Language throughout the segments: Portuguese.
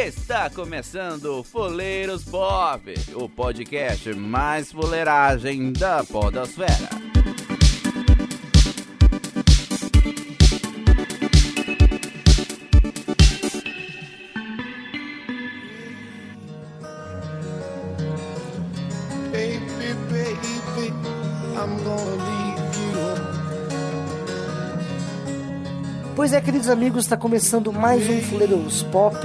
Está começando Foleiros Pop, o podcast mais fuleiragem da podosfera. Pois é, queridos amigos, está começando mais um Fuleiros Pop.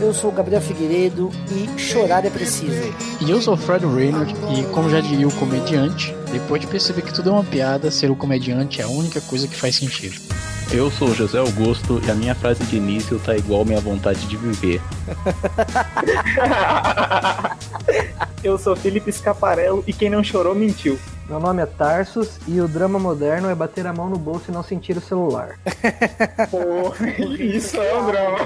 Eu sou o Gabriel Figueiredo e chorar é preciso. E eu sou o Fred Reynolds e, como já diria o comediante, depois de perceber que tudo é uma piada, ser o comediante é a única coisa que faz sentido. Eu sou o José Augusto e a minha frase de início tá igual minha vontade de viver. Eu sou Felipe Scaparello e quem não chorou mentiu. Meu nome é Tarsus e o drama moderno é bater a mão no bolso e não sentir o celular. Pô, isso é um drama.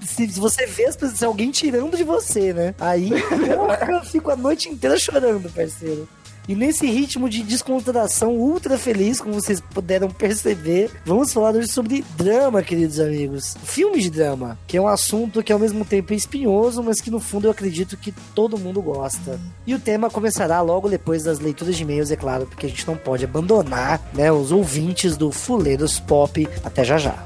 Se, se você vê as pessoas, se alguém tirando de você, né? Aí porra, eu fico a noite inteira chorando, parceiro. E nesse ritmo de descontração ultra feliz, como vocês puderam perceber, vamos falar hoje sobre drama, queridos amigos. Filme de drama, que é um assunto que ao mesmo tempo é espinhoso, mas que no fundo eu acredito que todo mundo gosta. E o tema começará logo depois das leituras de e-mails, é claro, porque a gente não pode abandonar né, os ouvintes do Fuleiros Pop. Até já já.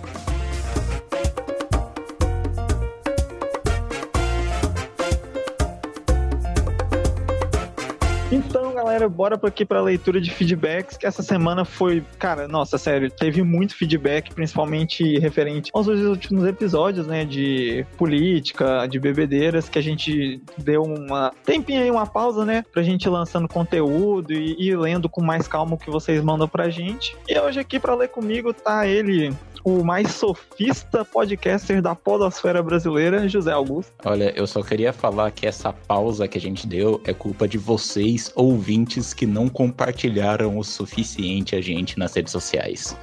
Galera, bora aqui pra leitura de feedbacks, que essa semana foi, cara, nossa, sério, teve muito feedback, principalmente referente aos dois últimos episódios, né, de política, de bebedeiras, que a gente deu uma tempinho aí, uma pausa, né, pra gente ir lançando conteúdo e ir lendo com mais calma o que vocês mandam pra gente. E hoje aqui pra ler comigo tá ele, o mais sofista podcaster da podosfera brasileira, José Augusto. Olha, eu só queria falar que essa pausa que a gente deu é culpa de vocês, ouvintes, que não compartilharam o suficiente a gente nas redes sociais.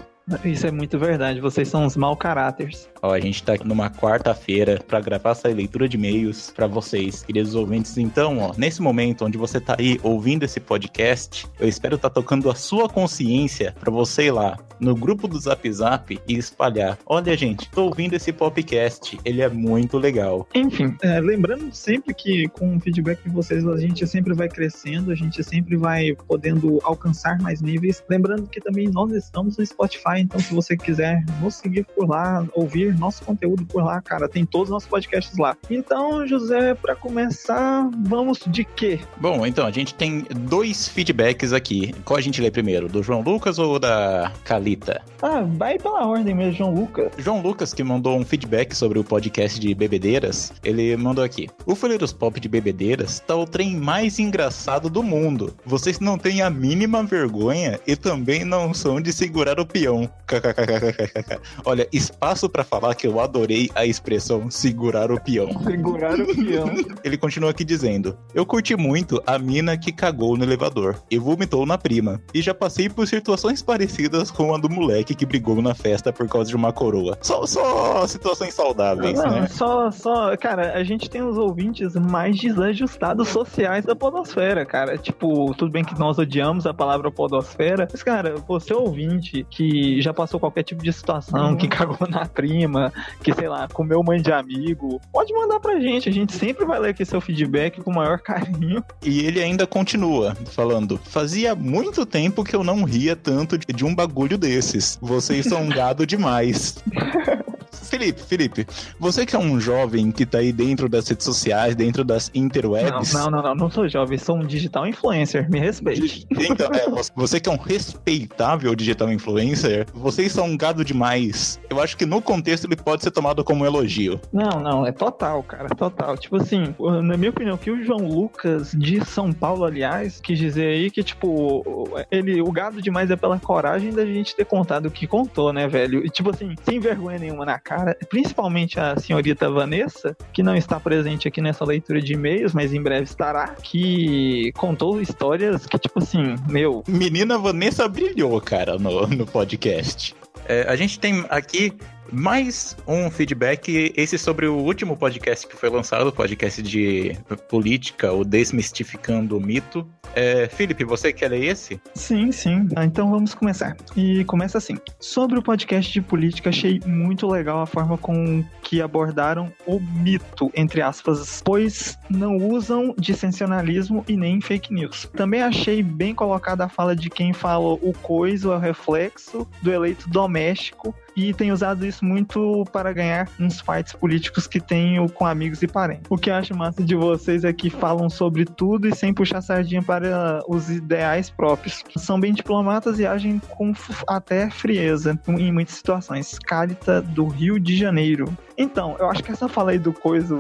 Isso é muito verdade, vocês são uns mau caráteres. Ó, a gente tá aqui numa quarta-feira pra gravar essa leitura de e-mails pra vocês, queridos ouvintes. Então, ó, nesse momento onde você tá aí ouvindo esse podcast, eu espero tá tocando a sua consciência pra você ir lá no grupo do Zap Zap e espalhar. Olha, gente, tô ouvindo esse podcast, ele é muito legal. Enfim, é, lembrando sempre que com o feedback de vocês a gente sempre vai crescendo, a gente sempre vai podendo alcançar mais níveis. Lembrando que também nós estamos no Spotify, então se você quiser nos seguir por lá, ouvir nosso conteúdo por lá, cara, tem todos os nossos podcasts lá. Então, José, pra começar, vamos de quê? Bom, então, a gente tem dois feedbacks aqui. Qual a gente lê primeiro? Do João Lucas ou da Calita? Ah, vai pela ordem mesmo, João Lucas. João Lucas, que mandou um feedback sobre o podcast de bebedeiras, ele mandou aqui. O Folheiros Pop de Bebedeiras tá o trem mais engraçado do mundo. Vocês não têm a mínima vergonha e também não são de segurar o peão. Olha, espaço pra falar que eu adorei a expressão segurar o peão. Segurar o peão. Ele continua aqui dizendo: Eu curti muito a mina que cagou no elevador e vomitou na prima. E já passei por situações parecidas com a do moleque que brigou na festa por causa de uma coroa. Só, só situações saudáveis, Não, né? só, só, cara, a gente tem os ouvintes mais desajustados sociais da podosfera, cara. Tipo, tudo bem que nós odiamos a palavra podosfera, mas, cara, você ouvinte que já passou qualquer tipo de situação, que cagou na prima, que, sei lá, comeu mãe de amigo, pode mandar pra gente. A gente sempre vai ler aqui seu feedback com o maior carinho. E ele ainda continua falando: Fazia muito tempo que eu não ria tanto de, de um bagulho desses. Vocês são gado demais. Felipe, Felipe, você que é um jovem que tá aí dentro das redes sociais, dentro das Não, interwebs. não, não, não, não sou jovem, sou um digital influencer, me respeite. Então, é, você- você que é um respeitável digital influencer, vocês são um gado demais. Eu acho que no contexto ele pode ser tomado como um elogio. Não, não, é total, cara, total. Tipo assim, na minha opinião, que o João Lucas de São Paulo, aliás, quis dizer aí que, tipo, ele, o gado demais é pela coragem da gente ter contado o que contou, né, velho? E, tipo assim, sem vergonha nenhuma na cara, principalmente a senhorita Vanessa, que não está presente aqui nessa leitura de e-mails, mas em breve estará, que contou histórias que, tipo assim, meu, Menina Vanessa brilhou, cara, no, no podcast. É, a gente tem aqui Mais um feedback, esse sobre o último podcast que foi lançado, o podcast de política, o Desmistificando o Mito. É, Felipe, você quer ler esse? Sim, sim. Ah, então vamos começar. E começa assim. Sobre o podcast de política, achei muito legal a forma com que abordaram o mito, entre aspas, pois não usam dissensionalismo e nem fake news. Também achei bem colocada a fala de quem falou o coiso é o reflexo do eleito doméstico e tem usado isso muito para ganhar uns fights políticos que tenho com amigos e parentes. O que eu acho massa de vocês é que falam sobre tudo e sem puxar sardinha para os ideais próprios. São bem diplomatas e agem com até frieza em muitas situações. Cálita do Rio de Janeiro. Então, eu acho que essa fala aí do coisa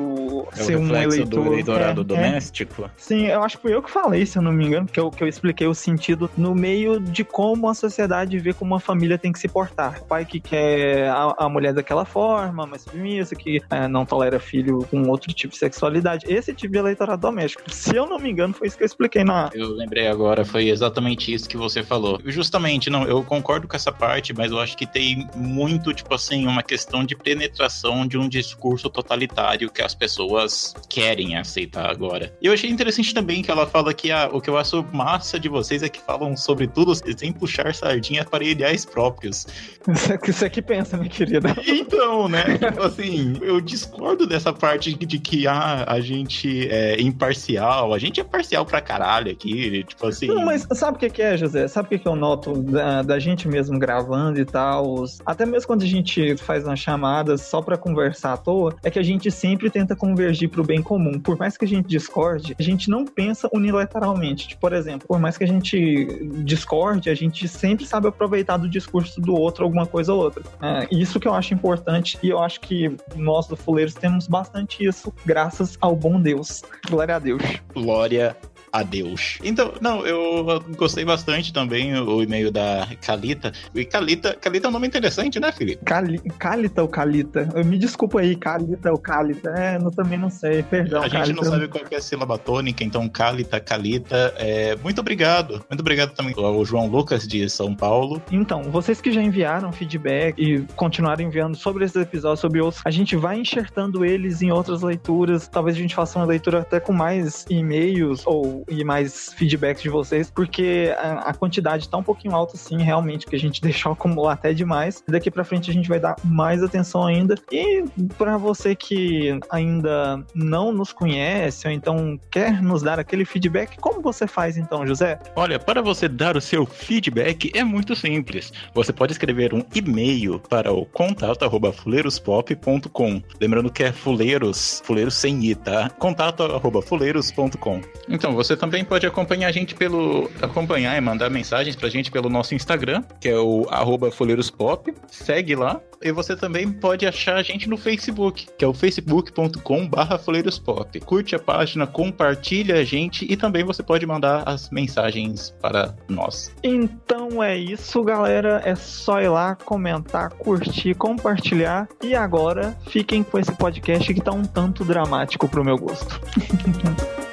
É ser um eleitor. do eleitorado é, é, doméstico? Sim, eu acho que fui eu que falei, se eu não me engano, que eu, que eu expliquei o sentido no meio de como a sociedade vê como uma família tem que se portar. O pai que quer a, a mulher daquela forma, mais submissa, que é, não tolera filho com outro tipo de sexualidade. Esse tipo de eleitorado doméstico. Se eu não me engano, foi isso que eu expliquei na. Eu lembrei agora, foi exatamente isso que você falou. Justamente, não, eu concordo com essa parte, mas eu acho que tem muito, tipo assim, uma questão de penetração de um discurso totalitário que as pessoas querem aceitar agora. E eu achei interessante também que ela fala que ah, o que eu acho massa de vocês é que falam sobre tudo sem puxar sardinha para ideais próprios. Isso é que pensa, minha querida. Então, né? Tipo assim, eu discordo dessa parte de que ah, a gente é imparcial. A gente é parcial pra caralho aqui. Tipo assim. Não, mas sabe o que que é, José? Sabe o que que eu noto da, da gente mesmo gravando e tal? Até mesmo quando a gente faz umas chamadas só pra conversar à toa, é que a gente sempre tenta convergir pro bem comum. Por mais que a gente discorde, a gente não pensa unilateralmente. Tipo, por exemplo, por mais que a gente discorde, a gente sempre sabe aproveitar do discurso do outro alguma coisa ou outra. É, isso que eu acho importante e eu acho que nós do Fuleiros temos bastante isso, graças ao bom Deus. Glória a Deus. Glória a Deus. Então, não, eu gostei bastante também o e-mail da Calita. E Calita, Calita é um nome interessante, né, Felipe? Cali... Calita ou Calita? Eu me desculpa aí, Calita ou Calita. É, eu também não sei, perdão. a gente Calita. não sabe qual que é a sílaba tônica, então Calita, Calita, é, muito obrigado. Muito obrigado também ao João Lucas de São Paulo. Então, vocês que já enviaram feedback e continuaram enviando sobre esses episódios, sobre outros, a gente vai enxertando eles em outras leituras. Talvez a gente faça uma leitura até com mais e-mails ou e mais feedbacks de vocês, porque a, a quantidade tá um pouquinho alta, sim, realmente, que a gente deixou acumular até demais. Daqui pra frente a gente vai dar mais atenção ainda. E para você que ainda não nos conhece ou então quer nos dar aquele feedback, como você faz então, José? Olha, para você dar o seu feedback é muito simples. Você pode escrever um e-mail para o contato arroba fuleirospop.com. Lembrando que é fuleiros, fuleiros sem i, tá? Contato arroba fuleiros.com. Então, você também pode acompanhar a gente pelo. acompanhar e mandar mensagens pra gente pelo nosso Instagram, que é o arroba fuleirospop. Segue lá. E você também pode achar a gente no Facebook, que é o facebook.com barra fuleirospop. Curte a página, compartilha a gente e também você pode mandar as mensagens para nós. Então é isso, galera. É só ir lá, comentar, curtir, compartilhar. E agora fiquem com esse podcast que tá um tanto dramático pro meu gosto.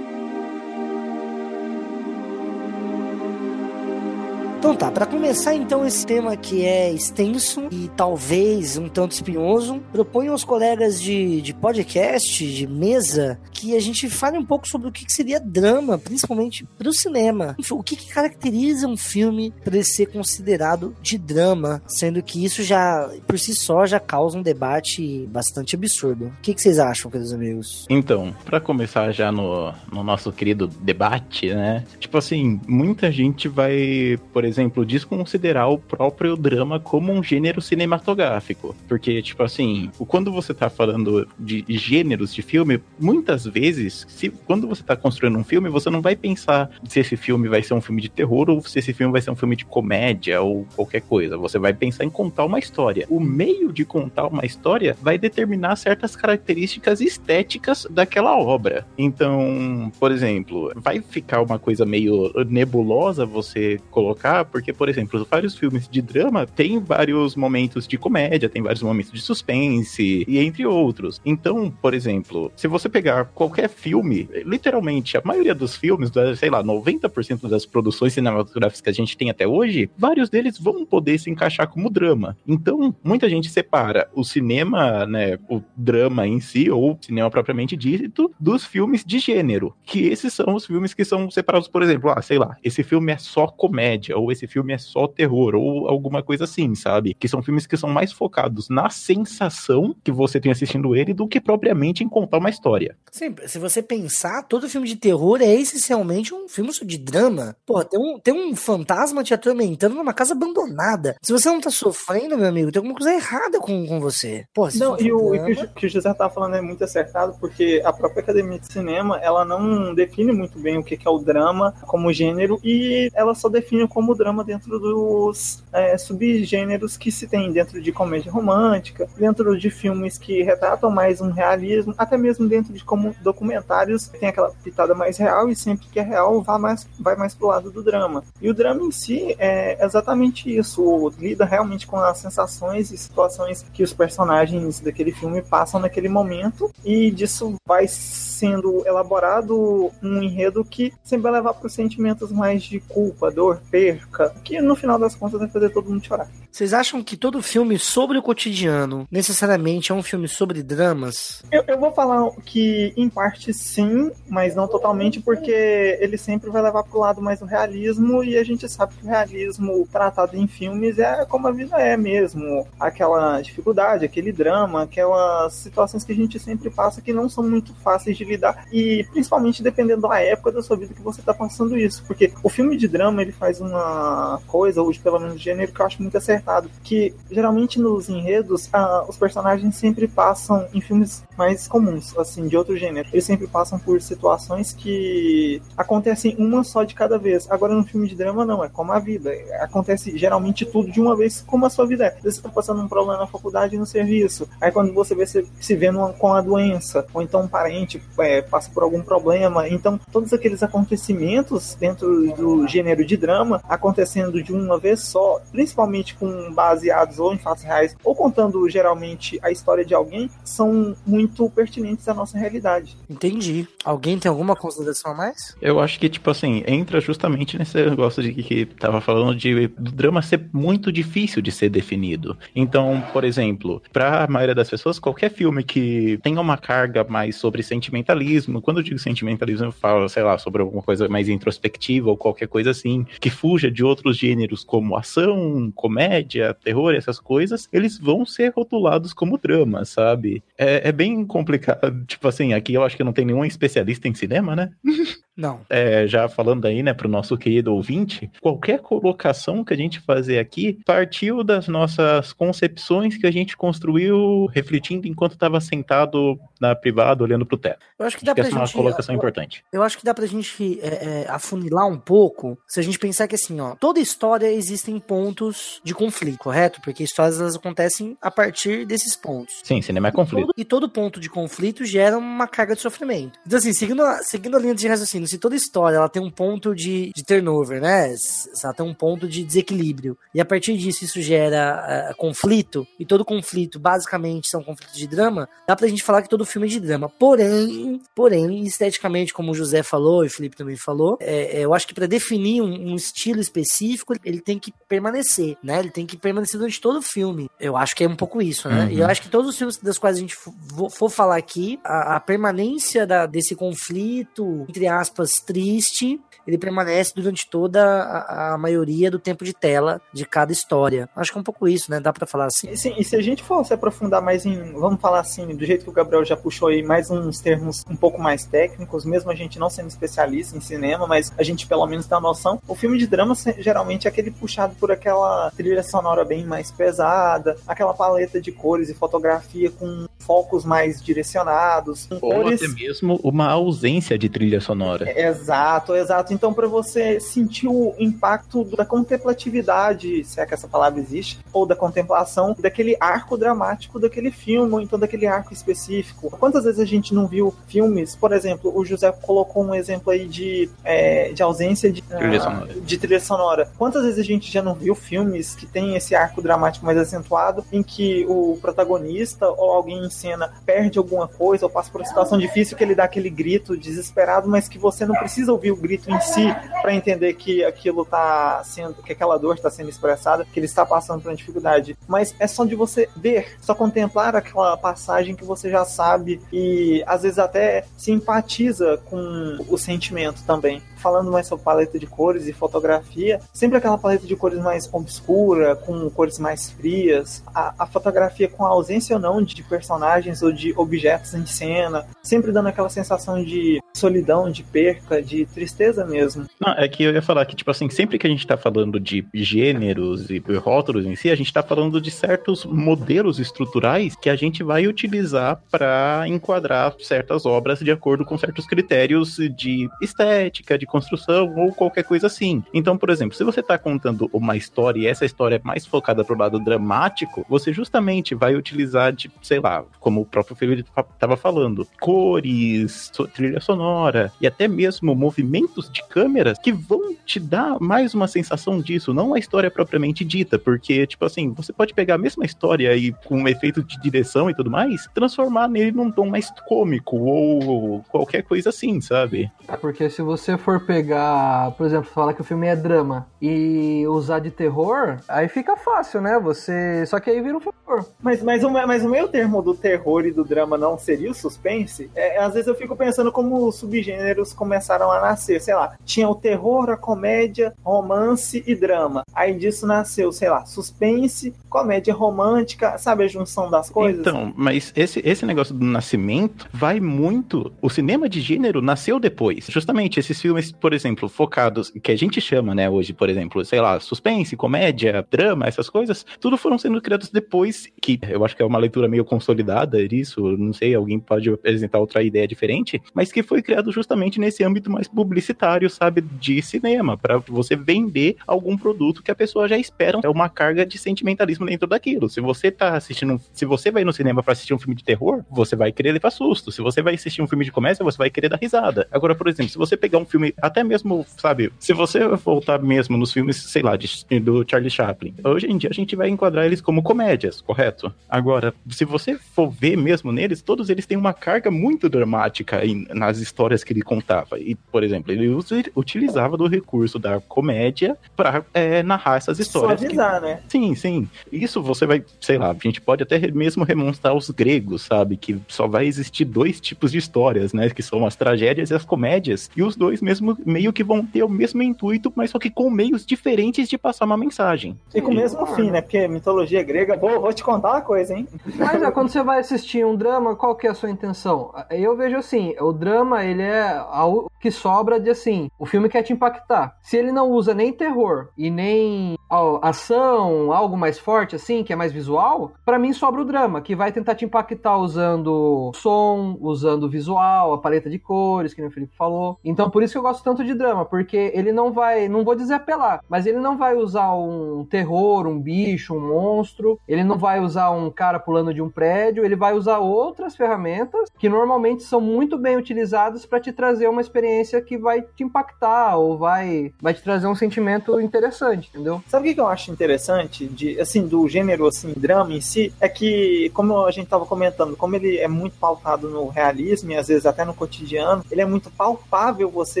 tá, pra começar então esse tema que é extenso e talvez um tanto espinhoso, proponho aos colegas de, de podcast, de mesa, que a gente fale um pouco sobre o que que seria drama, principalmente pro cinema. O que, que caracteriza um filme para ele ser considerado de drama, sendo que isso já, por si só, já causa um debate bastante absurdo. O que, que vocês acham, queridos amigos? Então, pra começar já no, no nosso querido debate, né? Tipo assim, muita gente vai, por exemplo, desconsiderar o próprio drama como um gênero cinematográfico. Porque, tipo assim, quando você tá falando de gêneros de filme, muitas vezes, se, quando você tá construindo um filme, você não vai pensar se esse filme vai ser um filme de terror ou se esse filme vai ser um filme de comédia ou qualquer coisa. Você vai pensar em contar uma história. O meio de contar uma história vai determinar certas características estéticas daquela obra. Então, por exemplo, vai ficar uma coisa meio nebulosa você colocar encaixar, porque, por exemplo, vários filmes de drama têm vários momentos de comédia, tem vários momentos de suspense, e entre outros. Então, por exemplo, se você pegar qualquer filme, literalmente, a maioria dos filmes, sei lá, 90% das produções cinematográficas que a gente tem até hoje, vários deles vão poder se encaixar como drama. Então, muita gente separa o cinema, né, o drama em si, ou cinema propriamente dito, dos filmes de gênero. Que esses são os filmes que são separados, por exemplo, ah, sei lá, esse filme é só comédia, ou esse filme é só terror, ou alguma coisa assim, sabe? Que são filmes que são mais focados na sensação que você tem assistindo ele do que propriamente em contar uma história. Sim, se você pensar, todo filme de terror é essencialmente um filme de drama. Pô, tem um, tem um fantasma te atormentando numa casa abandonada. Se você não tá sofrendo, meu amigo, tem alguma coisa errada com, com você. Pô, se Não, e o, e drama- o que o- que o José tá falando é muito acertado, porque a própria Academia de Cinema, ela não define muito bem o que que é o drama como gênero, e ela só define como drama dentro dos é, subgêneros que se tem dentro de comédia romântica, dentro de filmes que retratam mais um realismo, até mesmo dentro de como documentários tem aquela pitada mais real, e sempre que é real vai mais, vai mais pro lado do drama. E o drama em si é exatamente isso, lida realmente com as sensações e situações que os personagens daquele filme passam naquele momento, e disso vai sendo elaborado um enredo que sempre vai levar para os sentimentos mais de culpa, dor, perca, que no final das contas vai fazer todo mundo chorar. Vocês acham que todo filme sobre o cotidiano necessariamente é um filme sobre dramas? Eu, eu vou falar que em parte sim, mas não totalmente, porque ele sempre vai levar pro lado mais do realismo e a gente sabe que o realismo tratado em filmes é como a vida é mesmo. Aquela dificuldade, aquele drama, aquelas situações que a gente sempre passa que não são muito fáceis de lidar e principalmente dependendo da época da sua vida que você tá passando isso, porque o filme de drama ele faz uma coisa, ou pelo menos gênero, que eu acho muito acertado, que geralmente nos enredos ah, os personagens sempre passam em filmes mais comuns, assim, de outro gênero. Eles sempre passam por situações que acontecem uma só de cada vez. Agora, no filme de drama, não, é como a vida. Acontece geralmente tudo de uma vez, como a sua vida é. Você tá passando um problema na faculdade no serviço. Aí quando você vê, você se vê numa- com a doença, ou então um parente é, passa por algum problema. Então, todos aqueles acontecimentos dentro do gênero de drama acontecendo de uma vez só, principalmente com baseados ou em fatos reais, ou contando geralmente a história de alguém, são muito pertinentes à nossa realidade. Entendi. Alguém tem alguma consideração a mais? Eu acho que, tipo assim, entra justamente nesse negócio de que, que tava falando de do drama ser muito difícil de ser definido. Então, por exemplo, pra maioria das pessoas, qualquer filme que tenha uma carga mais sobre sentimentalismo, quando eu digo sentimentalismo, eu falo, sei lá, sobre alguma coisa mais introspectiva ou qualquer coisa assim, que fuja de outros gêneros como ação, comédia, terror, essas coisas, eles vão ser rotulados como drama, sabe? É, é bem complicado. Tipo assim, aqui eu acho que não tem nenhum especialista em cinema, né? Não. É, já falando aí, né, pro nosso querido ouvinte, qualquer colocação que a gente fazer aqui partiu das nossas concepções que a gente construiu refletindo enquanto estava sentado na privada olhando pro teto. Eu acho que dá essa é uma gente. colocação importante. Eu acho que dá pra gente é, é, afunilar um pouco se a gente pensar que assim, ó, toda história existem pontos de conflito, correto? Porque histórias elas acontecem a partir desses pontos. Sim, cinema é conflito. Todo- e todo ponto de conflito gera uma carga de sofrimento. Então, assim, seguindo a, seguindo a linha de raciocínio, se toda história ela tem um ponto de, de turnover, né? Ela tem um ponto de desequilíbrio, e a partir disso isso gera eh, conflito, e todo conflito basicamente são conflitos de drama, dá pra gente falar que todo filme é de drama. Porém, porém, esteticamente, como o José falou e o Felipe também falou, é, é, eu acho que pra definir um, um estilo específico, ele tem que permanecer, né? Ele tem que permanecer durante todo o filme. Eu acho que é um pouco isso, né? Uhum. E eu acho que todos os filmes das quais a gente for, for falar aqui, a, a permanência da- desse conflito, entre aspas, triste, ele permanece durante toda a, a maioria do tempo de tela de cada história. Acho que é um pouco isso, né? Dá pra falar assim. E, sim, e se a gente for se aprofundar mais em, vamos falar assim, do jeito que o Gabriel já puxou aí, mais uns termos um pouco mais técnicos, mesmo a gente não sendo especialista em cinema, mas a gente pelo menos tem a noção. O filme de drama geralmente é aquele puxado por aquela trilha sonora bem mais pesada, aquela paleta de cores e fotografia com focos mais direcionados, com Ou cores até mesmo uma ausência de trilha sonora. Hora. Exato, exato. Então, para você sentir o impacto da contemplatividade, se é que essa palavra existe, ou da contemplação daquele arco dramático daquele filme, ou então daquele arco específico. Quantas vezes a gente não viu filmes, por exemplo, o José colocou um exemplo aí de, é, de ausência de Trilha sonora. de trilha sonora. Quantas vezes a gente já não viu filmes que tem esse arco dramático mais acentuado, em que o protagonista ou alguém em cena perde alguma coisa ou passa por uma situação difícil que ele dá aquele grito desesperado, mas que você não precisa ouvir o grito em si para entender que aquilo tá sendo, que aquela dor está sendo expressada, que ele está passando por uma dificuldade. Mas é só de você ver, só contemplar aquela passagem que você já sabe e às vezes até simpatiza com o sentimento também. Falando mais sobre paleta de cores e fotografia, sempre aquela paleta de cores mais obscura, com cores mais frias, a, a fotografia com a ausência ou não de personagens ou de objetos em cena, sempre dando aquela sensação de solidão, de perca, de tristeza mesmo. Não, é que eu ia falar que, tipo assim, sempre que a gente tá falando de gêneros e rótulos em si, a gente tá falando de certos modelos estruturais que a gente vai utilizar para enquadrar certas obras de acordo com certos critérios de estética, de construção ou qualquer coisa assim. Então, por exemplo, se você tá contando uma história e essa história é mais focada pro lado dramático, você justamente vai utilizar de, sei lá, como o próprio Felipe tava falando, cores, trilha sonora e até mesmo movimentos de câmeras que vão te dar mais uma sensação disso, não a história propriamente dita, porque, tipo assim, você pode pegar a mesma história e com um efeito de direção e tudo mais, transformar nele num tom mais cômico ou qualquer coisa assim, sabe? Porque se você for pegar, por exemplo, falar que o filme é drama e usar de terror, aí fica fácil, né? Você. Só que aí vira um terror. Mas, mas, o, mas o meio termo do terror e do drama não seria o suspense? É, às vezes eu fico pensando como os subgêneros começaram a nascer. Sei lá, tinha o terror, a comédia, romance e drama. Aí disso nasceu, sei lá, suspense, comédia romântica, sabe a junção das coisas? Então, mas esse, esse negócio do nascimento vai muito. O cinema de gênero nasceu depois. Justamente esses filmes, por exemplo, focados, que a gente chama, né, hoje, por exemplo, sei lá, suspense, comédia, drama, essas coisas, tudo foram sendo criados depois, que eu acho que é uma leitura meio consolidada disso, não sei, alguém pode apresentar outra ideia diferente, mas que foi criado justamente nesse âmbito mais publicitário, sabe, de cinema, para você vender algum produto que a pessoa já espera. É uma carga de sentimentalismo dentro daquilo. Se você tá assistindo, se você vai no cinema para assistir um filme de terror, você vai querer levar susto. Se você vai assistir um filme de comédia, você vai querer dar risada. Agora, por exemplo, se você pegar um filme, até mesmo, sabe, se você voltar mesmo nos filmes, sei lá, de- do Charlie Chaplin, hoje em dia a gente vai enquadrar eles como comédias, correto? Agora, se você for ver mesmo neles, todos eles têm uma carga muito dramática em- nas histórias que ele contava. E, por exemplo, ele usa- utilizava do recurso da comédia para narrar essas histórias. que- Suavizar, né? Sim, sim. Isso você vai, sei lá, a gente pode até mesmo remontar os gregos, sabe? Que só vai existir dois tipos de histórias, né? Que são as tragédias e as comédias. E os dois mesmo meio que vão ter o mesmo intuito, mas só que com meios diferentes de passar uma mensagem. E com o mesmo fim, né? Porque mitologia grega, vou, vou te contar uma coisa, hein? Mas é, quando você vai assistir um drama, qual que é a sua intenção? Eu vejo assim, o drama, ele é o que sobra de assim, o filme quer te impactar. Se ele não usa nem terror e nem ação, algo mais forte assim, que é mais visual, pra mim sobra o drama, que vai tentar te impactar usando som, usando visual, a paleta de cores, que nem o Felipe falou. Então por isso que eu gosto tanto de drama, porque ele não vai, não vou dizer apelar, mas ele não vai usar um terror, um bicho, um monstro, ele não vai usar um cara pulando de um prédio, ele vai usar outras ferramentas que normalmente são muito bem utilizadas para te trazer uma experiência que vai te impactar ou vai, vai te trazer um sentimento interessante, entendeu? Sabe o que que eu acho interessante de assim do gênero assim drama em si é que como a gente estava comentando como ele é muito pautado no realismo e às vezes até no cotidiano ele é muito palpável você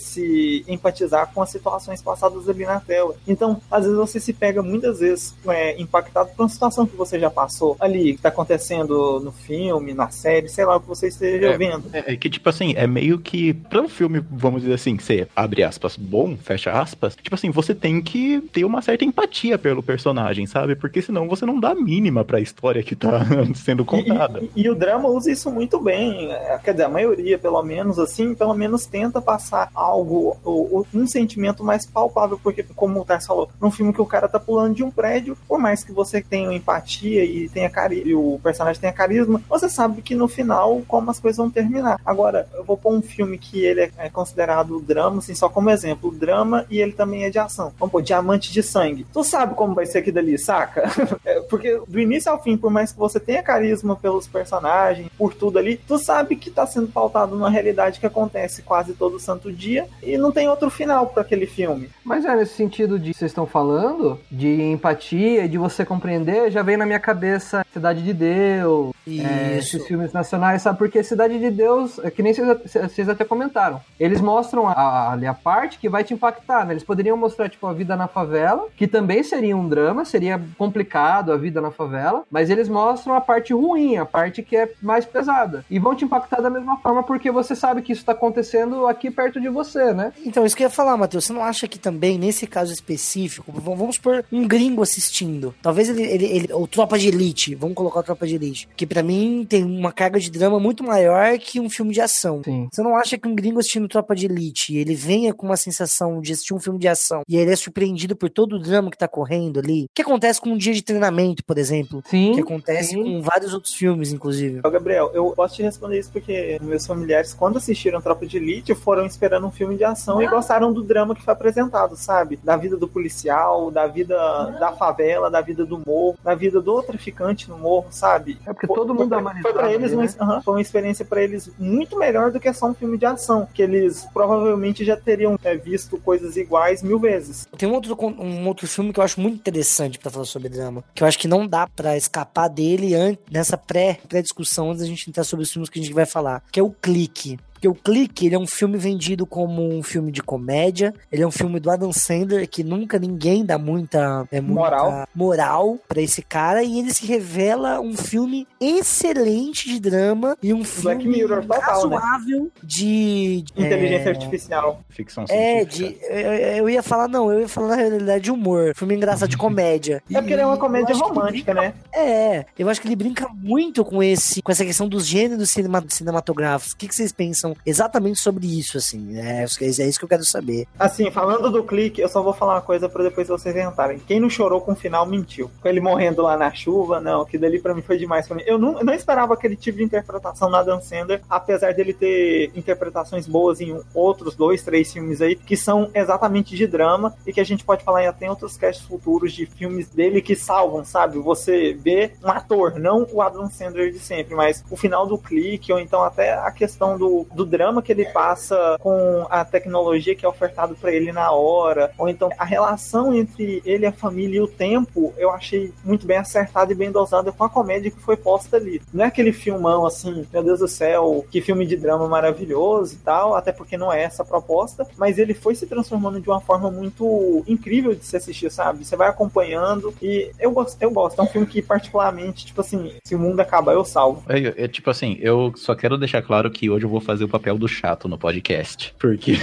se empatizar com as situações passadas ali na tela então às vezes você se pega muitas vezes é, impactado por uma situação que você já passou ali que está acontecendo no filme na série sei lá o que você esteja É. vendo É, é que, tipo assim, é meio que. Pra um filme, vamos dizer assim, ser, abre aspas, bom, fecha aspas, tipo assim, você tem que ter uma certa empatia pelo personagem, sabe? Porque senão você não dá a mínima pra história que tá sendo contada. E, e- e o drama usa isso muito bem. é, Quer dizer, a maioria, pelo menos, assim, pelo menos tenta passar passar algo, ou, um sentimento mais palpável, porque, como o Tess falou, num filme que o cara tá pulando de um prédio, por mais que você tenha empatia e tenha cari e o personagem tenha carisma, você sabe que no final como as coisas vão terminar. Agora, eu vou pôr um filme que ele é, é considerado drama, assim, só como exemplo, drama e ele também é de ação. Vamos pôr Diamante de Sangue. Tu sabe como vai ser aquilo ali, saca? É, porque do início ao fim, por mais que você tenha carisma pelos personagens, por tudo ali, tu sabe que tá sendo pautado numa realidade que acontece quase todo santo dia e não tem outro final para aquele filme. Mas é nesse sentido de vocês estão falando, de empatia, de você compreender, já vem na minha cabeça Cidade de Deus, é, Isso. esses filmes nacionais, sabe? Porque Cidade de Deus, é que nem vocês, até comentaram, eles mostram a, ali a parte que vai te impactar, né? Eles poderiam mostrar, tipo, a vida na favela, que também seria um drama, seria complicado a vida na favela, mas eles mostram a parte ruim, a parte que é mais pesada. E vão te impactar da mesma forma porque você sabe que isso tá acontecendo aqui perto de você, né? Então, isso que eu ia falar, Matheus. Você não acha que também, nesse caso específico, vamos por um gringo assistindo. Talvez ele, ele, ele- ou Tropa de Elite, vamos colocar Tropa de Elite. Que pra mim tem uma carga de drama muito maior que um filme de ação. Sim. Você não acha que um gringo assistindo Tropa de Elite, ele venha com uma sensação de assistir um filme de ação e ele é surpreendido por todo o drama que tá correndo ali? O que acontece com um dia de treinamento, por exemplo? Sim. Que acontece sim. com vários outros filmes, inclusive. Ô, Gabriel, eu posso te responder isso porque meus familiares, quando assistiram Tropa de Elite, foram esperando um filme de ação e gostaram do drama que foi apresentado, sabe? Da vida do policial, da vida da favela, da vida do morro, da vida do traficante no morro, sabe? É porque todo mundo foi, humanizado foi pra eles ali, uma, né? aham, foi uma experiência pra eles muito melhor do que só um filme de ação, que eles provavelmente já teriam é, visto coisas iguais mil vezes. Tem um outro, um outro filme que eu acho muito interessante pra falar sobre drama, que eu acho que não dá pra escapar dele an- nessa pré- pré-discussão antes da gente entrar sobre os filmes que a gente vai falar, que é o Clique. Porque o Clique, ele é um filme vendido como um filme de comédia, ele é um filme do Adam Sandler, que nunca ninguém dá muita, é, muita Moral. moral pra esse cara, e ele se revela um filme excelente de drama e um Black filme Mirror total, né? razoável de... Inteligência é, artificial. Ficção é, científica. de, eu, eu ia falar, não, eu ia falar na realidade de humor. Filme engraçado de comédia. É porque ele é uma comédia romântica, né? É, eu acho que ele brinca muito com esse, com essa questão dos gêneros cinema- cinematográficos. O que, que vocês pensam exatamente sobre isso, assim? É, é isso que eu quero saber. Assim, falando do clique, eu só vou falar uma coisa pra depois vocês entrarem. Quem não chorou com o final mentiu. Com ele morrendo lá na chuva, não, que dali pra mim foi demais pra mim. Eu não, eu não esperava aquele tipo de interpretação na Dan Sandler, apesar dele ter interpretações boas em outros dois, três filmes aí, que são exatamente de drama e que a gente pode falar em até outros casts futuros de filmes dele que salvam, sabe? Você vê um ator, não o Adam Sandler de sempre, mas o final do clique, ou então até a questão do, do drama que ele passa com a tecnologia que é ofertado pra ele na hora, ou então a relação entre ele, a família e o tempo, eu achei muito bem acertada e bem dosada com a comédia que foi posta ali. Não é aquele filmão assim, meu Deus do céu, que filme de drama maravilhoso e tal, até porque não é essa a proposta, mas ele foi se transformando de uma forma muito incrível de se assistir, sabe? Você vai acompanhando e eu gosto, eu gosto. É um filme que particularmente, tipo assim, se o mundo acabar eu salvo. É, é tipo assim, eu só quero deixar claro que hoje eu vou fazer o papel do chato no podcast. Porque,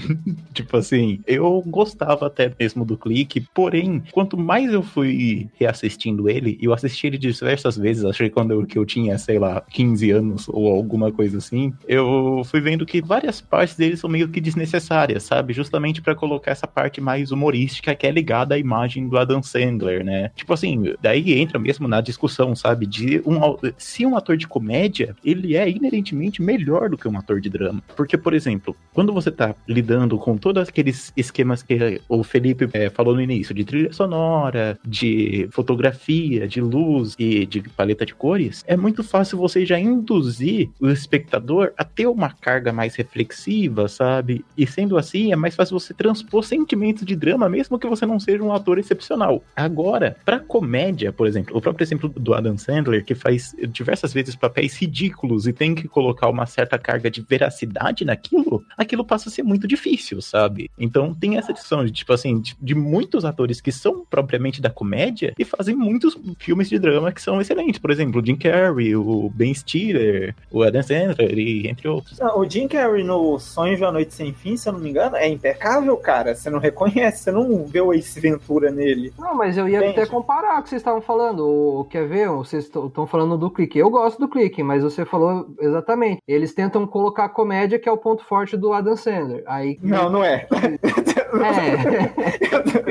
tipo assim, eu gostava até mesmo do clique, porém, quanto mais eu fui reassistindo ele, eu assisti ele diversas vezes, que quando eu, que eu tinha, sei lá, 15 anos ou alguma coisa assim, eu fui vendo que várias partes dele são meio que desnecessárias, sabe? Justamente pra colocar essa parte mais humorística que é ligada à imagem do Adam Sandler, né? Tipo assim, daí entra mesmo na discussão, sabe? De um, se um ator de comédia, ele é inerentemente melhor do que um ator de drama. Porque, por exemplo, quando você tá lidando com todos aqueles esquemas que o Felipe eh, falou no início, de trilha sonora, de fotografia, de luz e de paleta de cores, é muito fácil você já induzir o espectador a ter uma carga mais reflexiva, sabe? E sendo assim, é mais fácil você transpor sentimentos de drama, mesmo que você não seja um ator excepcional. Agora, pra comédia, por exemplo, o próprio exemplo do Adam Sandler, que faz diversas vezes papéis ridículos e tem que colocar uma certa carga de veracidade naquilo, aquilo passa a ser muito difícil, sabe? Então tem essa discussão de, tipo assim, de, de muitos atores que são propriamente da comédia e fazem muitos filmes de drama que são excelentes. Por exemplo, o Jim Carrey, o Ben Stiller, o Adam Sandler e entre outros. Não, o Jim Carrey no Sonho de uma Noite Sem Fim, se eu não me engano, é impecável, cara. Você não reconhece, você não vê o Ace Ventura nele. Não, mas eu ia Entende? até comparar o que vocês estavam falando. O, quer ver? Vocês estão falando do clique. Eu gosto do clique, mas você falou exatamente. Eles tentam colocar colocar a comédia, que é o ponto forte do Adam Sandler. Aí, Não, não é. é.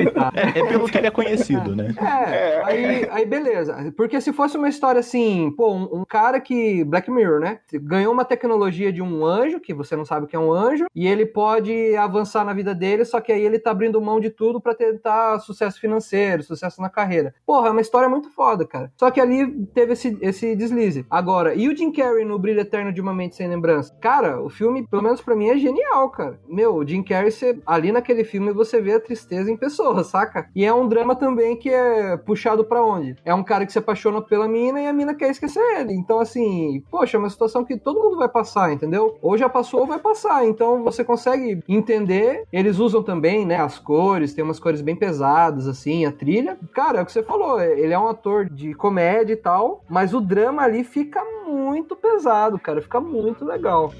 É, é pelo que ele é conhecido, né? É, aí, aí beleza. Porque se fosse uma história assim, pô, um, um cara que. Black Mirror, né? Ganhou uma tecnologia de um anjo, que você não sabe o que é um anjo, e ele pode avançar na vida dele, só que aí ele tá abrindo mão de tudo pra tentar sucesso financeiro, sucesso na carreira. Porra, é uma história muito foda, cara. Só que ali teve esse, esse deslize. Agora, e o Jim Carrey no Brilho Eterno de uma Mente Sem Lembrança? Cara, o filme, pelo menos pra mim, é genial, cara. Meu, o Jim Carrey, você, ali naquele filme, você vê a tristeza em pessoa, saca? E é um drama também que é puxado pra onde? É um cara que se apaixona pela mina e a mina quer esquecer ele. Então, assim, poxa, é uma situação que todo mundo vai passar, entendeu? Ou já passou ou vai passar. Então, você consegue entender. Eles usam também, né, as cores, tem umas cores bem pesadas, assim, a trilha. Cara, é o que você falou, ele é um ator de comédia e tal, mas o drama ali fica muito pesado, cara, fica muito legal.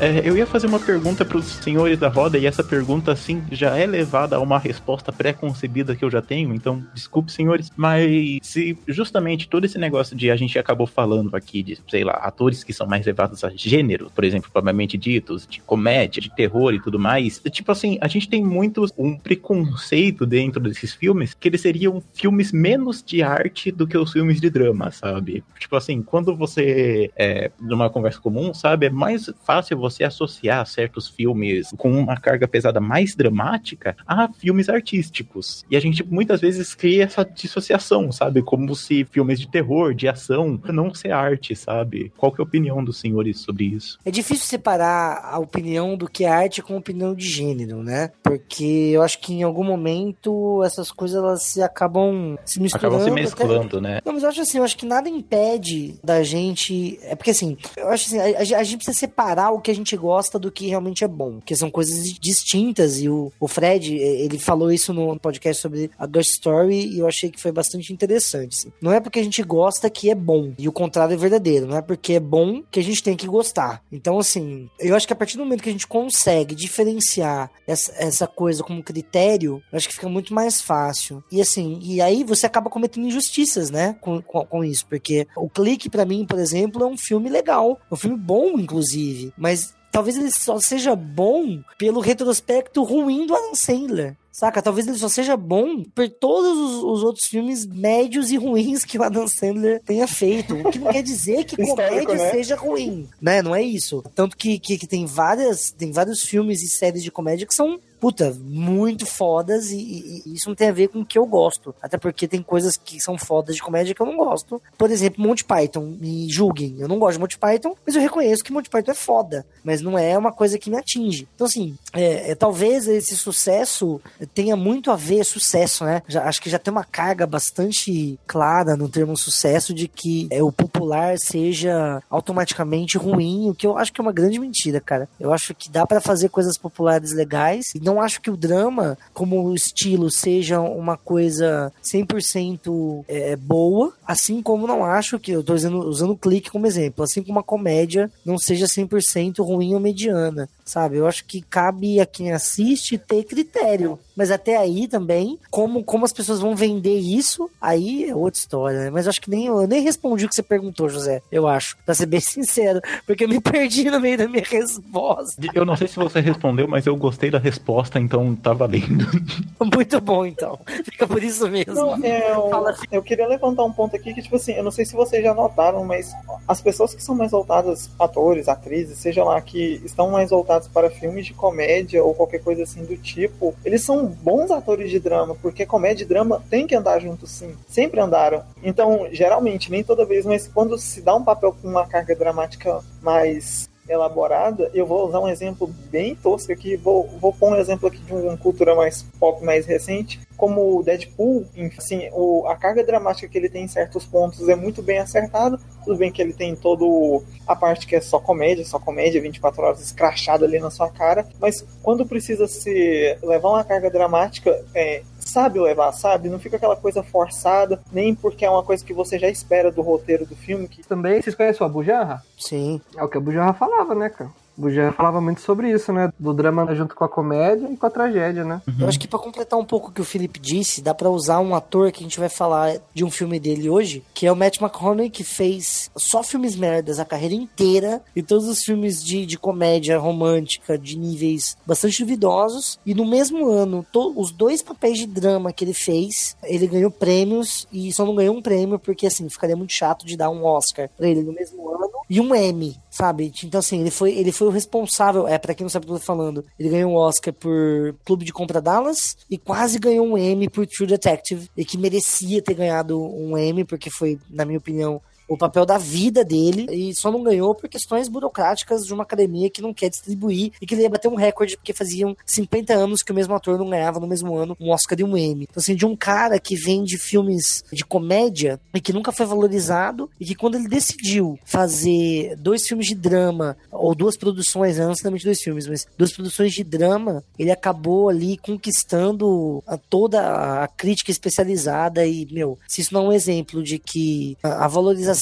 É, eu ia fazer uma pergunta para os senhores da roda e essa pergunta, assim, já é levada a uma resposta pré-concebida que eu já tenho, então desculpe, senhores, mas se justamente todo esse negócio de a gente acabou falando aqui de, sei lá, atores que são mais levados a gênero, por exemplo, propriamente ditos, de comédia, de terror e tudo mais, tipo assim, a gente tem muito um preconceito dentro desses filmes que eles seriam filmes menos de arte do que os filmes de drama, sabe? Tipo assim, quando você é numa conversa comum, sabe, é mais fácil você associar certos filmes com uma carga pesada mais dramática a filmes artísticos. E a gente muitas vezes cria essa dissociação, sabe? Como se filmes de terror, de ação, não ser arte, sabe? Qual que é a opinião dos senhores sobre isso? É difícil separar a opinião do que é arte com a opinião de gênero, né? Porque eu acho que em algum momento essas coisas elas se acabam se misturando. Acabam se até- mesclando, né? Não, mas eu acho assim, eu acho que nada impede da gente. É porque assim, eu acho assim, a, a- a gente precisa separar o que a gente gosta do que realmente é bom. Porque são coisas distintas. E o, o Fred, ele falou isso no podcast sobre a Ghost Story e eu achei que foi bastante interessante. assim. Não é porque a gente gosta que é bom. E o contrário é verdadeiro. Não é porque é bom que a gente tem que gostar. Então, assim, eu acho que a partir do momento que a gente consegue diferenciar essa, essa coisa como critério, eu acho que fica muito mais fácil. E assim, e aí você acaba cometendo injustiças, né? Com, com, com isso. Porque o Clique, pra mim, por exemplo, é um filme legal. É um filme bom, inclusive. Mas talvez ele só seja bom pelo retrospecto ruim do Adam Sandler. Saca? Talvez ele só seja bom por todos os, os outros filmes médios e ruins que o Adam Sandler tenha feito. O que não quer dizer que comédia né? seja ruim, né? Não é isso. Tanto que, que, que tem várias, tem vários filmes e séries de comédia que são puta, muito fodas e, e- e isso não tem a ver com o que eu gosto. Até porque tem coisas que são fodas de comédia que eu não gosto. Por exemplo, Monty Python. Me julguem. Eu não gosto de Monty Python, mas eu reconheço que Monty Python é foda. Mas não é uma coisa que me atinge. Então, assim, é, é, talvez esse sucesso tenha muito a ver, sucesso, né? Já, acho que já tem uma carga bastante clara no termo sucesso de que é, o popular seja automaticamente ruim, o que eu acho que é uma grande mentira, cara. Eu acho que dá pra fazer coisas populares legais e não acho que o drama, como estilo, seja uma coisa 100% é, boa, assim como não acho que, eu tô usando, usando o clique como exemplo, assim como a comédia não seja 100% ruim ou mediana, sabe? Eu acho que cabe a quem assiste ter critério. Mas até aí também, como, como as pessoas vão vender isso, aí é outra história, né? Mas eu acho que nem eu nem respondi o que você perguntou, José. Eu acho, pra ser bem sincero, porque eu me perdi no meio da minha resposta. Eu não sei se você respondeu, mas eu gostei da resposta, então tá valendo. Muito bom, então. Fica por isso mesmo. Não, é, eu, Fala. eu queria levantar um ponto aqui que, tipo assim, eu não sei se vocês já notaram, mas as pessoas que são mais voltadas, atores, atrizes, seja lá, que estão mais voltados para filmes de comédia ou qualquer coisa assim do tipo, eles são bons atores de drama, porque comédia e drama tem que andar juntos sim. Sempre andaram. Então, geralmente, nem toda vez, mas quando se dá um papel com uma carga dramática mais elaborada, eu vou usar um exemplo bem tosco aqui, vou, vou pôr um exemplo aqui de uma cultura mais pop, mais recente, como o Deadpool, assim, o, a carga dramática que ele tem em certos pontos é muito bem acertada, tudo bem que ele tem todo a parte que é só comédia, só comédia, 24 horas escrachado ali na sua cara, mas quando precisa se levar uma carga dramática, é, sabe levar, sabe? Não fica aquela coisa forçada, nem porque é uma coisa que você já espera do roteiro do filme, que Também, vocês conhecem o Abu Janra? Sim. É o que o Abu Janra falava, né, cara? Jean falava muito sobre isso, né? Do drama junto com a comédia e com a tragédia, né? Eu acho que pra completar um pouco o que o Felipe disse, dá pra usar um ator que a gente vai falar de um filme dele hoje, que é o Matt McConaughey, que fez só filmes merdas a carreira inteira, e todos os filmes de, de comédia romântica, de níveis bastante duvidosos, e no mesmo ano, to- os dois papéis de drama que ele fez, ele ganhou prêmios, e só não ganhou um prêmio, porque assim, ficaria muito chato de dar um Oscar pra ele no mesmo ano, e um Emmy, sabe? Então assim, ele foi, ele foi o responsável, é, pra quem não sabe o que eu tô falando, ele ganhou um Oscar por Clube de Compra Dallas, e quase ganhou um Emmy por True Detective, e que merecia ter ganhado um Emmy, porque foi, na minha opinião, o papel da vida dele e só não ganhou por questões burocráticas de uma academia que não quer distribuir e que ele ia bater um recorde porque faziam 50 anos que o mesmo ator não ganhava no mesmo ano um Oscar e um Emmy. Então, assim, de um cara que vem de filmes de comédia e que nunca foi valorizado e que quando ele decidiu fazer dois filmes de drama ou duas produções, não necessariamente dois filmes, mas duas produções de drama, ele acabou ali conquistando a- toda a crítica especializada e, meu, se isso não é um exemplo de que a, a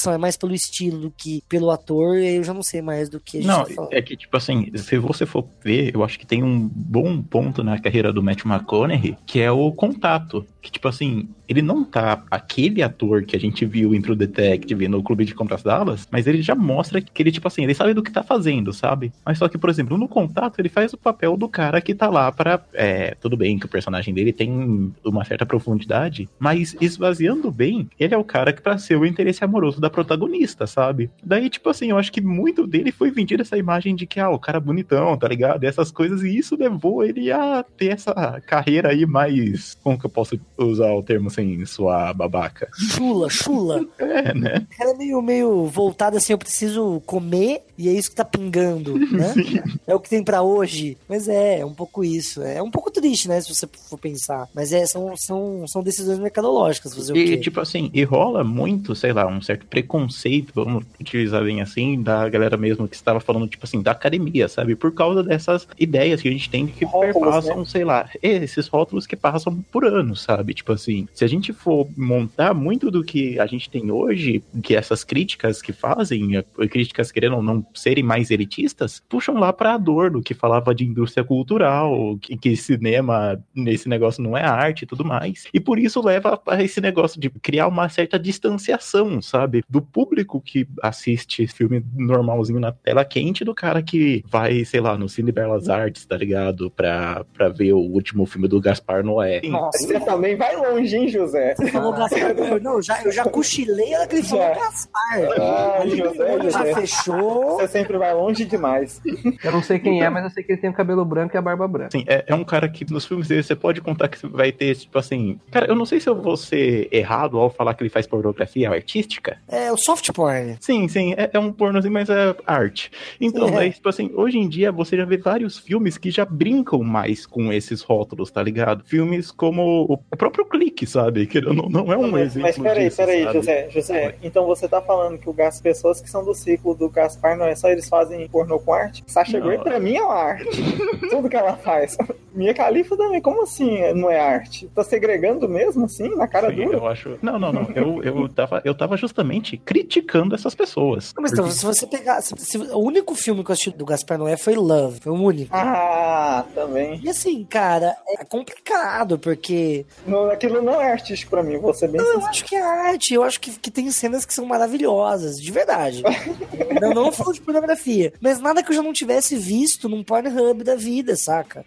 é mais pelo estilo do que pelo ator, eu já não sei mais do que a gente Não, tá é que, tipo assim, se você for ver, eu acho que tem um bom ponto na carreira do Matt McConaughey, que é o contato. Que, tipo assim, ele não tá aquele ator que a gente viu em True Detective no Clube de Compras Dallas, mas ele já mostra que ele, tipo assim, ele sabe do que tá fazendo, sabe? Mas só que, por exemplo, no contato, ele faz o papel do cara que tá lá pra. É, tudo bem que o personagem dele tem uma certa profundidade, mas esvaziando bem, ele é o cara que pra ser o interesse amoroso da protagonista, sabe? Daí, tipo assim, eu acho que muito dele foi vendido essa imagem de que, ah, o cara bonitão, tá ligado? E essas coisas, e isso levou ele a ter essa carreira aí mais. Como que eu posso usar o termo sem soar babaca? Chula, chula. É, né? Ela é meio, meio voltada assim, eu preciso comer e é isso que tá pingando, né? É o que tem pra hoje. Mas é, é um pouco isso. É um pouco triste, né, se você for pensar. Mas é, são, são, são decisões mercadológicas, fazer E, tipo assim, e rola muito, sei lá, um certo preconceito, vamos utilizar bem assim, da galera mesmo que estava falando, tipo assim, da academia, sabe? Por causa dessas ideias que a gente tem que Rótulos, perpassam, sei lá, esses rótulos que passam por anos, sabe? Tipo assim, se a gente for montar muito do que a gente tem hoje, que essas críticas que fazem, eh, críticas querendo ou não serem mais elitistas, puxam lá pra Adorno, que falava de indústria cultural, que, que cinema, nesse negócio não é arte e tudo mais. E por isso leva a esse negócio de criar uma certa distanciação, sabe? Do público que assiste filme normalzinho na tela quente do cara que vai, sei lá, no Cine Belas Artes, tá ligado? Pra, pra ver o último filme do Gaspar Noé. Nossa, Você também vai longe, hein, José? você falou Gaspar. Não, eu já, eu já cochilei ela que ele falou. Gaspar. Ah, José, o olho já José. fechou. Você sempre vai longe demais. Eu não sei quem é, mas eu sei que ele tem o cabelo branco e a barba branca. Assim, é, é um cara que nos filmes dele você pode contar que vai ter, tipo assim. Cara, eu não sei se eu vou ser errado ao falar que ele faz pornografia artística. É o soft porn. Sim, sim, é, é um pornozinho, mas é arte. Então, É. é. tipo assim, hoje em dia você já vê vários filmes que já brincam mais com esses rótulos, tá ligado? Filmes como o o próprio Clique, sabe? Que não, não é um mas, exemplo mas peraí, disso, peraí, sabe? José, José. Então você tá falando que o Gas, pessoas que são do ciclo do Gaspar não é só eles fazem pornô com arte? Sasha. Grey pra mim é uma arte. Tudo que ela faz. Mia Khalifa também, como assim não é arte? Tá segregando mesmo assim, na cara Sim, dura? eu acho. Não, não, não. Eu, eu, tava, eu tava justamente criticando essas pessoas. Mas então, se você pegar. se- se- o único filme que eu assisti do Gaspar Noé foi Love. Foi o único. Ah, também. E assim, cara, é complicado, porque Não, aquilo não é artístico pra mim, vou ser bem Não, eu sincero. acho que é arte. Eu acho que, que tem cenas que são maravilhosas, de verdade. não, não falo de pornografia. Mas nada que eu já não tivesse visto num Pornhub da vida, saca?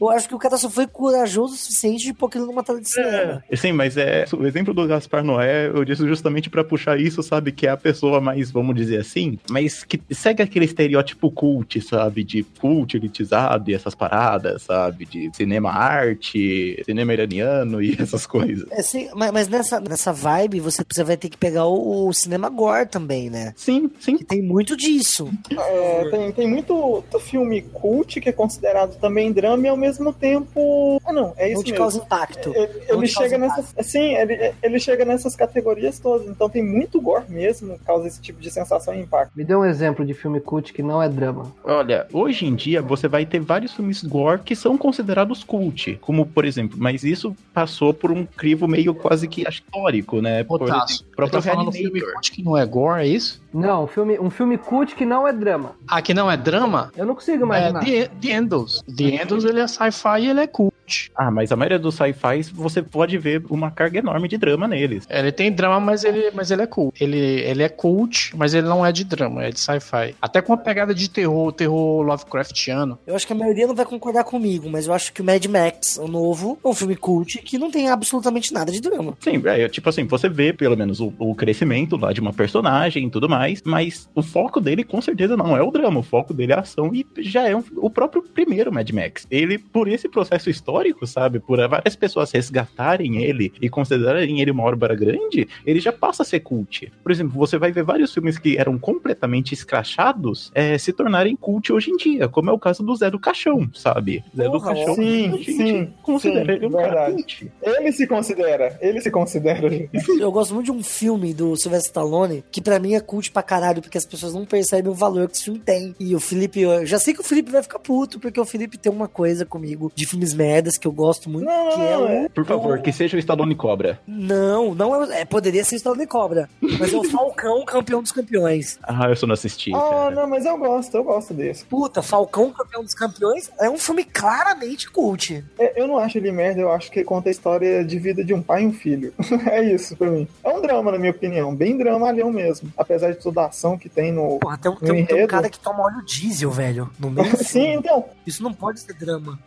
eu acho que o cara só foi corajoso o suficiente de pôr aquilo numa tela de cinema. Sim, mas é. O exemplo do Gaspar Noé, eu disse justamente pra puxar isso, sabe? Que é a pessoa mais, vamos dizer assim, mas que segue aquele estereótipo cult, sabe? De cult elitizado e essas paradas, sabe? De cinema arte, cinema iraniano e essas coisas. É, sim, mas, mas nessa, nessa vibe você, você vai ter que pegar o, o cinema gore também, né? Sim, sim. Que tem muito disso. É, tem, tem muito, filme cult que é considerado também drama e ao mesmo tempo. Ah, não, é isso Não te mesmo. causa impacto. Ele, Não ele chega nessas. Sim, ele, ele chega nessas categorias todas. Então tem muito gore mesmo, causa esse tipo de sensação e impacto. Me dê um exemplo de filme cult que não é drama. Olha, hoje em dia você vai ter vários filmes gore que são considerados cult, como por exemplo, mas isso passou por um crivo meio quase que histórico, né? Por exemplo, o próprio tá falando filme cult que não é gore, é isso? Não, um filme, um filme cult que não é drama. Ah, que não é drama? Eu não consigo É imaginar. The, The Endos. The Endos, ele é sci-fi e ele é cult. Ah, mas a maioria dos sci-fi você pode ver uma carga enorme de drama neles. Ele tem drama, mas ele, mas ele é cult. Ele, ele é cult, mas ele não é de drama, é de sci-fi. Até com uma pegada de terror, terror Lovecraftiano. Eu acho que a maioria não vai concordar comigo, mas eu acho que o Mad Max, o novo, é um filme cult que não tem absolutamente nada de drama. Sim, é, tipo assim, você vê pelo menos o, o crescimento lá de uma personagem e tudo mais, mas o foco dele com certeza não é o drama, o foco dele é a ação e já é um- o próprio primeiro Mad Max. Ele, por esse processo histórico, sabe, por várias pessoas resgatarem ele e considerarem ele uma obra grande, ele já passa a ser cult. Por exemplo, você vai ver vários filmes que eram completamente escrachados é, se tornarem cult hoje em dia, como é o caso do Zé do Caixão, sabe? Zé do Caixão. sim, sim, Considera sim, ele um verdade. cult. Ele se considera, ele se considera. Eu gosto muito de um filme do Sylvester Stallone, que pra mim é cult pra caralho, porque as pessoas não percebem o valor que esse filme tem. E o Felipe, eu já sei que o Felipe vai ficar puto, porque o Felipe tem uma coisa comigo de filmes que eu gosto muito, Não, que é não, o... é. Por favor, que seja o Stallone Cobra. Não, não é, é- poderia ser Stallone Cobra, mas é o Falcão, campeão dos campeões. Ah, eu só não assisti. Ah, cara. não, mas eu gosto, eu gosto desse. Puta, Falcão, campeão dos campeões, é um filme claramente cult. É, Eu não acho ele merda, eu acho que conta a história de vida de um pai e um filho. é isso pra mim. É um drama, na minha opinião. Bem dramalhão mesmo. Apesar de toda a ação que tem no. Porra, tem, um- No tem tem um cara que toma óleo diesel, velho, no meio Sim, então. Isso não pode ser drama.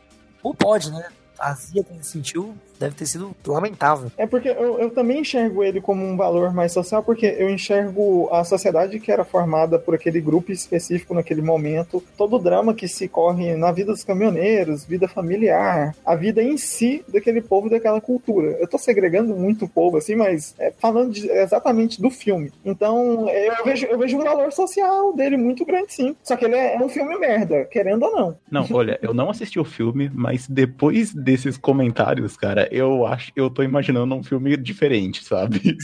Ou pode, né? A Zia ele sentiu deve ter sido lamentável. É porque eu, eu também enxergo ele como um valor mais social, porque eu enxergo a sociedade que era formada por aquele grupo específico naquele momento, todo o drama que se corre na vida dos caminhoneiros, vida familiar, a vida em si daquele povo e daquela cultura. Eu tô segregando muito o povo, assim, mas é, falando de- exatamente do filme. Então, eu vejo, eu vejo um valor social dele muito grande, sim. Só que ele é, é um filme merda, querendo ou não. Não, olha, eu não assisti o filme, mas depois desses comentários, cara, eu acho, eu tô imaginando um filme diferente, sabe?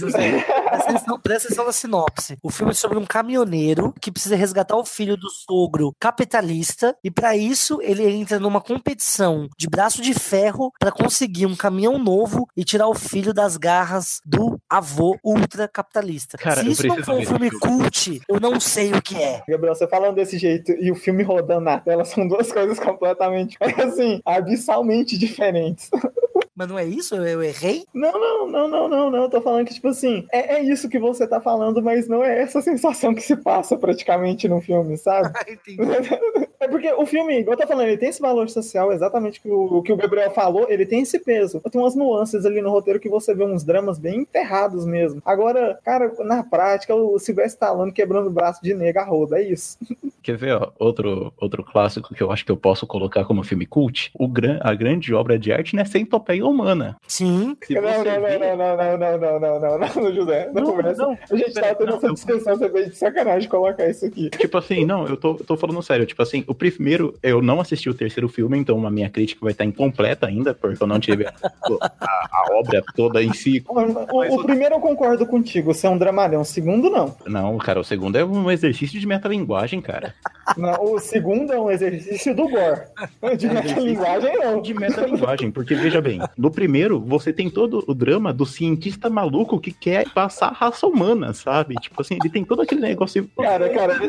Presta atenção, presta atenção na sinopse. O filme é sobre um caminhoneiro que precisa resgatar o filho do sogro capitalista e pra isso ele entra numa competição de braço de ferro pra conseguir um caminhão novo e tirar o filho das garras do avô ultracapitalista. Cara, Se eu isso não for um filme. cult, eu não sei o que é. Gabriel, você falando desse jeito e o filme rodando na tela são duas coisas completamente, assim, abissalmente diferentes. Mas não é isso? Eu errei? Não, não, não, não, não, não. Eu tô falando que, tipo assim, é, é isso que você tá falando, mas não é essa sensação que se passa praticamente no filme, sabe? Ah, entendi. É porque o filme, igual eu tô falando, ele tem esse valor social, exatamente o que o, que o Gabriel falou, ele tem esse peso. Tem umas nuances ali no roteiro que você vê uns dramas bem enterrados mesmo. Agora, cara, na prática, o Silvestre Stallone quebrando o braço de nega a roda, é isso. Quer ver, ó, outro, outro clássico que eu acho que eu posso colocar como filme cult? O gran, a grande obra de arte, né, Centopeia Humana. Sim. Não, não, você não, vê- não, não, não, não, não, não, não, não, José. Não, Não, conversa. não, A gente pera, tá tendo não, essa eu- discussão, você veio de sacanagem colocar isso aqui. Tipo assim, não, eu tô, eu tô falando sério. Tipo assim, o primeiro, eu não assisti o terceiro filme, então a minha crítica vai estar incompleta ainda, porque eu não tive a, a- a obra toda em si. O, o primeiro eu concordo contigo, você é um dramalhão. O segundo, não. Não, cara, o segundo é um exercício de metalinguagem, cara. não o segundo é um exercício do gore. De metalinguagem, não. De metalinguagem, porque veja bem, no primeiro você tem todo o drama do cientista maluco que quer passar a raça humana, sabe? Tipo assim, ele tem todo aquele negócio. Cara, cara,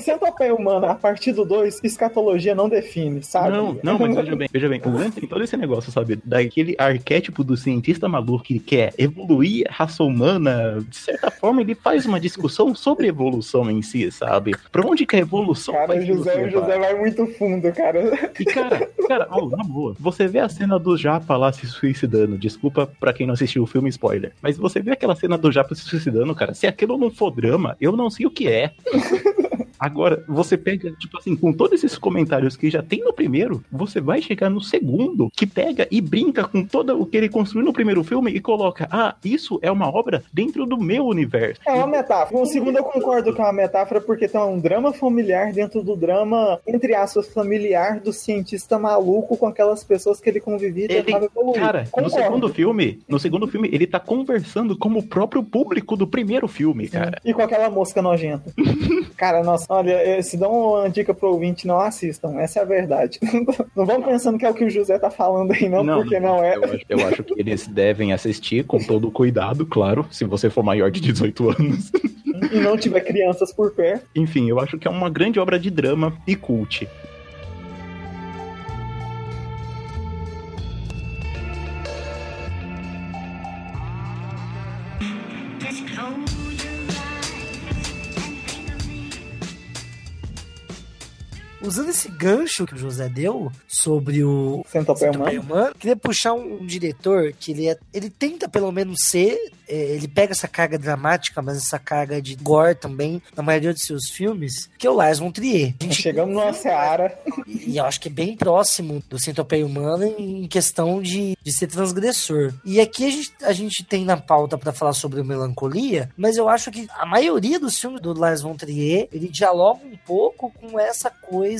centopeia humana, a partir do 2, escatologia não define, sabe? Não, não, mas veja bem, veja bem, o Lance tem todo esse negócio, sabe? Daquele arquétipo do cientista maluco que quer evoluir a raça humana, de certa forma, ele faz uma discussão sobre evolução em si, sabe? Pra onde que a evolução Cara, vai José, o José vai muito fundo, cara. E cara, cara, ó, na boa, você vê a cena do Japa lá se suicidando, desculpa pra quem não assistiu o filme, spoiler, mas você vê aquela cena do Japa se suicidando, cara, se aquilo não for drama, eu não sei o que é. Agora, você pega, tipo assim, com todos esses comentários que já tem no primeiro, você vai chegar no segundo, que pega e brinca com todo o que ele construiu no primeiro filme e coloca, ah, isso é uma obra dentro do meu universo. É uma metáfora. O segundo eu concordo que é uma metáfora porque tem um drama familiar dentro do drama, entre aspas, familiar do cientista maluco com aquelas pessoas que ele convivia e Ele, tentava evoluir. cara, no Concordo. segundo filme, no segundo filme, ele tá conversando como o próprio público do primeiro filme, cara. E com aquela mosca nojenta. cara, nossa, Olha, eh, se dá uma dica pro ouvinte, não assistam. Essa é a verdade. Não vamos pensando que é o que o José tá falando aí, não, porque não, é. Eu acho, eu acho que eles devem assistir com todo o cuidado, claro, se você for maior de 18 anos. E não tiver crianças por perto. Enfim, eu acho que é uma grande obra de drama e cult. Usando esse gancho que o José deu sobre o Centopeia humana. Queria puxar um, um diretor que ele, é, ele tenta pelo menos ser, é, ele pega essa carga dramática, mas essa carga de gore também, na maioria dos seus filmes, que é o Lars von Trier. A gente Chegamos numa seara. e e eu acho que é bem próximo do Centopeia Humana em questão de, de ser transgressor. E aqui a gente, a gente tem na pauta pra falar sobre o Melancolia, mas eu acho que a maioria dos filmes do Lars von Trier, ele dialoga um pouco com essa coisa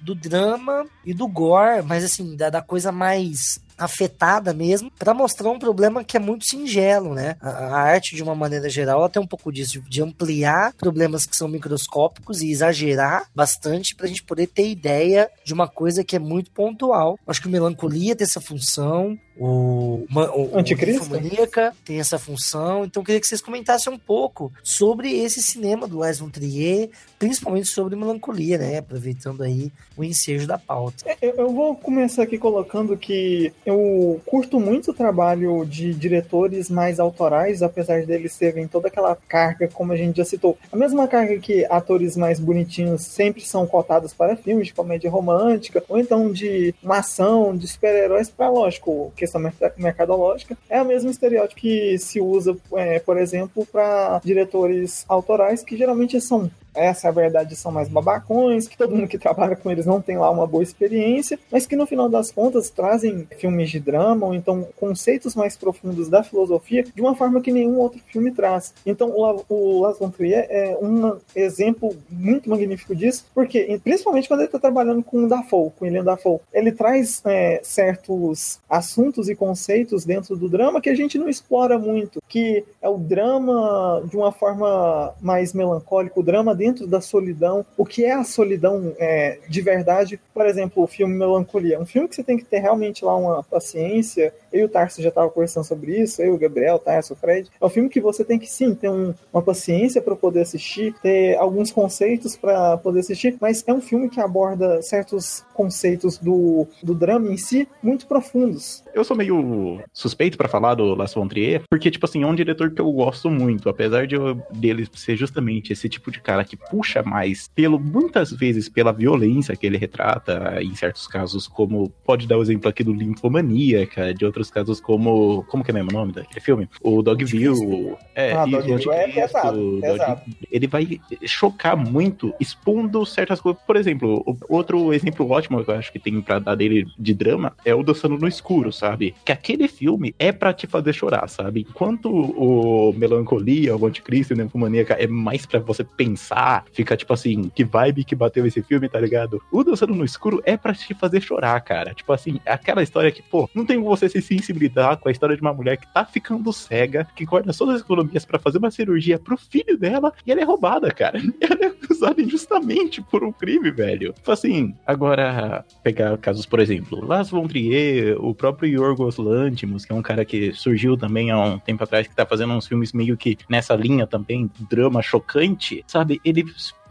do drama e do gore, mas assim, da, da coisa mais afetada mesmo, pra mostrar um problema que é muito singelo, né? A, a arte, de uma maneira geral, tem um pouco disso, de, ampliar problemas que são microscópicos e exagerar bastante pra gente poder ter ideia de uma coisa que é muito pontual. Acho que o Melancolia tem essa função, o, o, Anticristo? Ninfomaníaca tem essa função, então eu queria que vocês comentassem um pouco sobre esse cinema do Lars von Trier, principalmente sobre Melancolia, né? Aproveitando aí o ensejo da pauta. Eu, eu vou começar aqui colocando que eu curto muito o trabalho de diretores mais autorais, apesar deles terem toda aquela carga, como a gente já citou. A mesma carga que atores mais bonitinhos sempre são cotados para filmes de comédia romântica, ou então de uma ação, de super-heróis, para, lógico, questão merca- mercadológica. É o mesmo estereótipo que se usa, é, por exemplo, para diretores autorais, que geralmente são essa é a verdade, são mais babacões, que todo mundo que trabalha com eles não tem lá uma boa experiência, mas que no final das contas trazem filmes de drama ou então conceitos mais profundos da filosofia de uma forma que nenhum outro filme traz. Então o, La- o Lars von Trier é um exemplo muito magnífico disso, porque principalmente quando ele está trabalhando com o Dafoe, com William Dafoe, ele traz é, certos assuntos e conceitos dentro do drama que a gente não explora muito, que é o drama de uma forma mais melancólica, o drama dentro da solidão, o que é a solidão é, de verdade. Por exemplo, o filme Melancolia, um filme que você tem que ter realmente lá uma paciência. Eu e o Tarso já estava conversando sobre isso, eu, o Gabriel, o Tarso, o Fred. É um filme que você tem que sim ter um- uma paciência para poder assistir, ter alguns conceitos para poder assistir, mas é um filme que aborda certos conceitos do, do drama em si muito profundos. Eu sou meio suspeito pra falar do Lars von Trier, porque, tipo assim, é um diretor que eu gosto muito, apesar de eu- dele ser justamente esse tipo de cara que puxa mais, pelo muitas vezes pela violência que ele retrata, em certos casos, como pode dar o exemplo aqui do Linfomaníaca, de outros casos como. Como que é mesmo o nome daquele filme? O Dogville. É, Ah, isso, Dogville o é pesado, pesado. ele vai chocar muito, expondo certas coisas. Por exemplo, outro exemplo ótimo que eu acho que tem pra dar dele de drama é o Dançando no Escuro, sabe? Que aquele filme é pra te fazer chorar, sabe? Enquanto o Melancolia, o Anticristo e o Ninfomaníaca é mais pra você pensar, fica tipo assim, que vibe que bateu esse filme, tá ligado? O Dançando no Escuro é pra te fazer chorar, cara. Tipo assim, aquela história que, pô, não tem como você se sensibilizar com a história de uma mulher que tá ficando cega, que guarda todas as economias pra fazer uma cirurgia pro filho dela e ela é roubada, cara. Ela é acusada injustamente por um crime, velho. Tipo assim, agora, pegar casos, por exemplo, Lars von Trier, o próprio Yorgos Lanthimos, que é um cara que surgiu também há um tempo atrás, que tá fazendo uns filmes meio que nessa linha também, drama chocante, sabe? Ele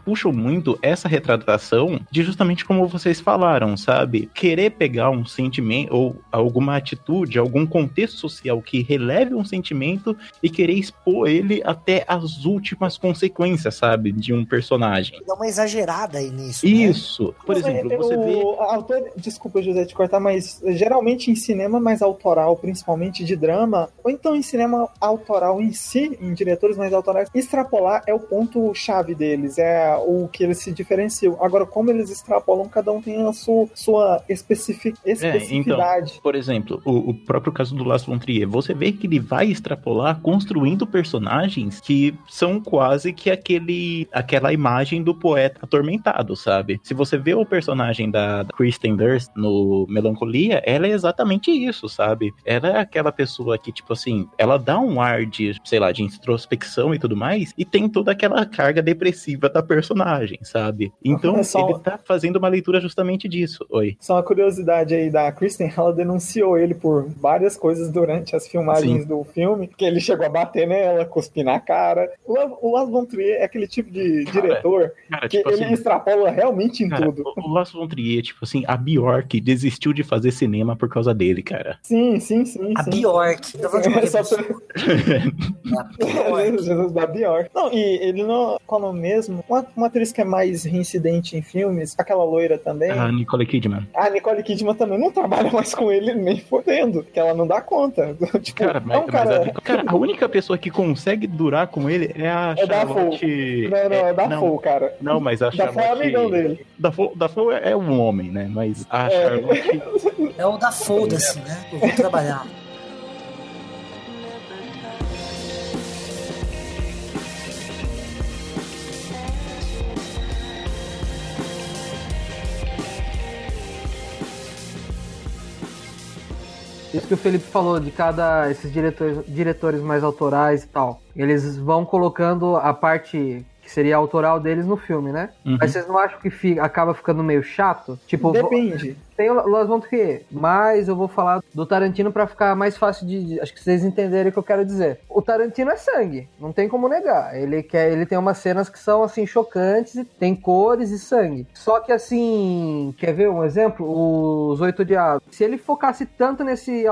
puxam muito essa retratação de justamente como vocês falaram, sabe? Querer pegar um sentimento ou alguma atitude, algum contexto social que releve um sentimento e querer expor ele até as últimas consequências, sabe? De um personagem. Dá uma exagerada aí nisso. né? Isso. Por Mas, exemplo, é, você o vê. autor, desculpa, José, te cortar, mas geralmente em cinema mais autoral, principalmente de drama, ou então em cinema autoral em si, em diretores mais autorais, extrapolar é o ponto chave deles, é o que eles se diferenciam. Agora, como eles extrapolam, cada um tem a sua, sua especific, especificidade. Por exemplo, o, o próprio caso do Lars von Trier, você vê que ele vai extrapolar construindo personagens que são quase que aquele, aquela imagem do poeta atormentado, sabe? Se você vê o personagem da da Kristen Durst no Melancolia, ela é exatamente isso, sabe? Ela é aquela pessoa que, tipo assim, ela dá um ar de, sei lá, de introspecção e tudo mais, e tem toda aquela carga depressiva da personagem, sabe? Então É só- ele tá fazendo uma leitura justamente disso. Oi. Só uma curiosidade aí da Kristen, ela denunciou ele por várias coisas durante as filmagens Sim. do filme, que ele chegou a bater nela, cuspir na cara. O La- O Lars von Trier é aquele tipo de diretor Cara, que tipo ele assim. extrapola realmente em Cara, tudo. o o Lars von Trier, tipo assim, a Bjork desistiu de fazer cinema por causa dele, cara. Sim, sim, sim. A sim. Bjork. Tá falando de É só pra-. Jesus da Bjork. Não, e ele não. Qual é o mesmo? Uma, uma atriz que é mais reincidente em filmes, aquela loira também. A Nicole Kidman. A Nicole Kidman também não trabalha mais com ele nem fodendo, que ela não dá conta. tipo, Cara, mas, é um cara. mas a, cara, a única pessoa que consegue durar com ele é a É da Charlotte. Não, não, é da não, Full, cara. não, mas a Da Full é Charlotte. amigão dele. Dafoe, Dafoe é um homem, né? Mas a É. Charlotte. É o da foda-se, né? Eu vou trabalhar. Isso que o Felipe falou de cada esses diretores, diretores mais autorais e tal. Eles vão colocando a parte que seria autoral deles no filme, né? Uhum. Mas vocês não acham que fi- acaba ficando meio chato? Tipo, vo- Depende. Tem Las von Trier, mas eu vou falar do Tarantino pra ficar mais fácil de, de- acho que vocês entenderem o que eu quero dizer. O Tarantino é sangue, não tem como negar. Ele quer, ele tem umas cenas que são assim chocantes e tem cores e sangue. Só que assim, quer ver um exemplo? Os Oito Diabos. Se ele focasse tanto nesse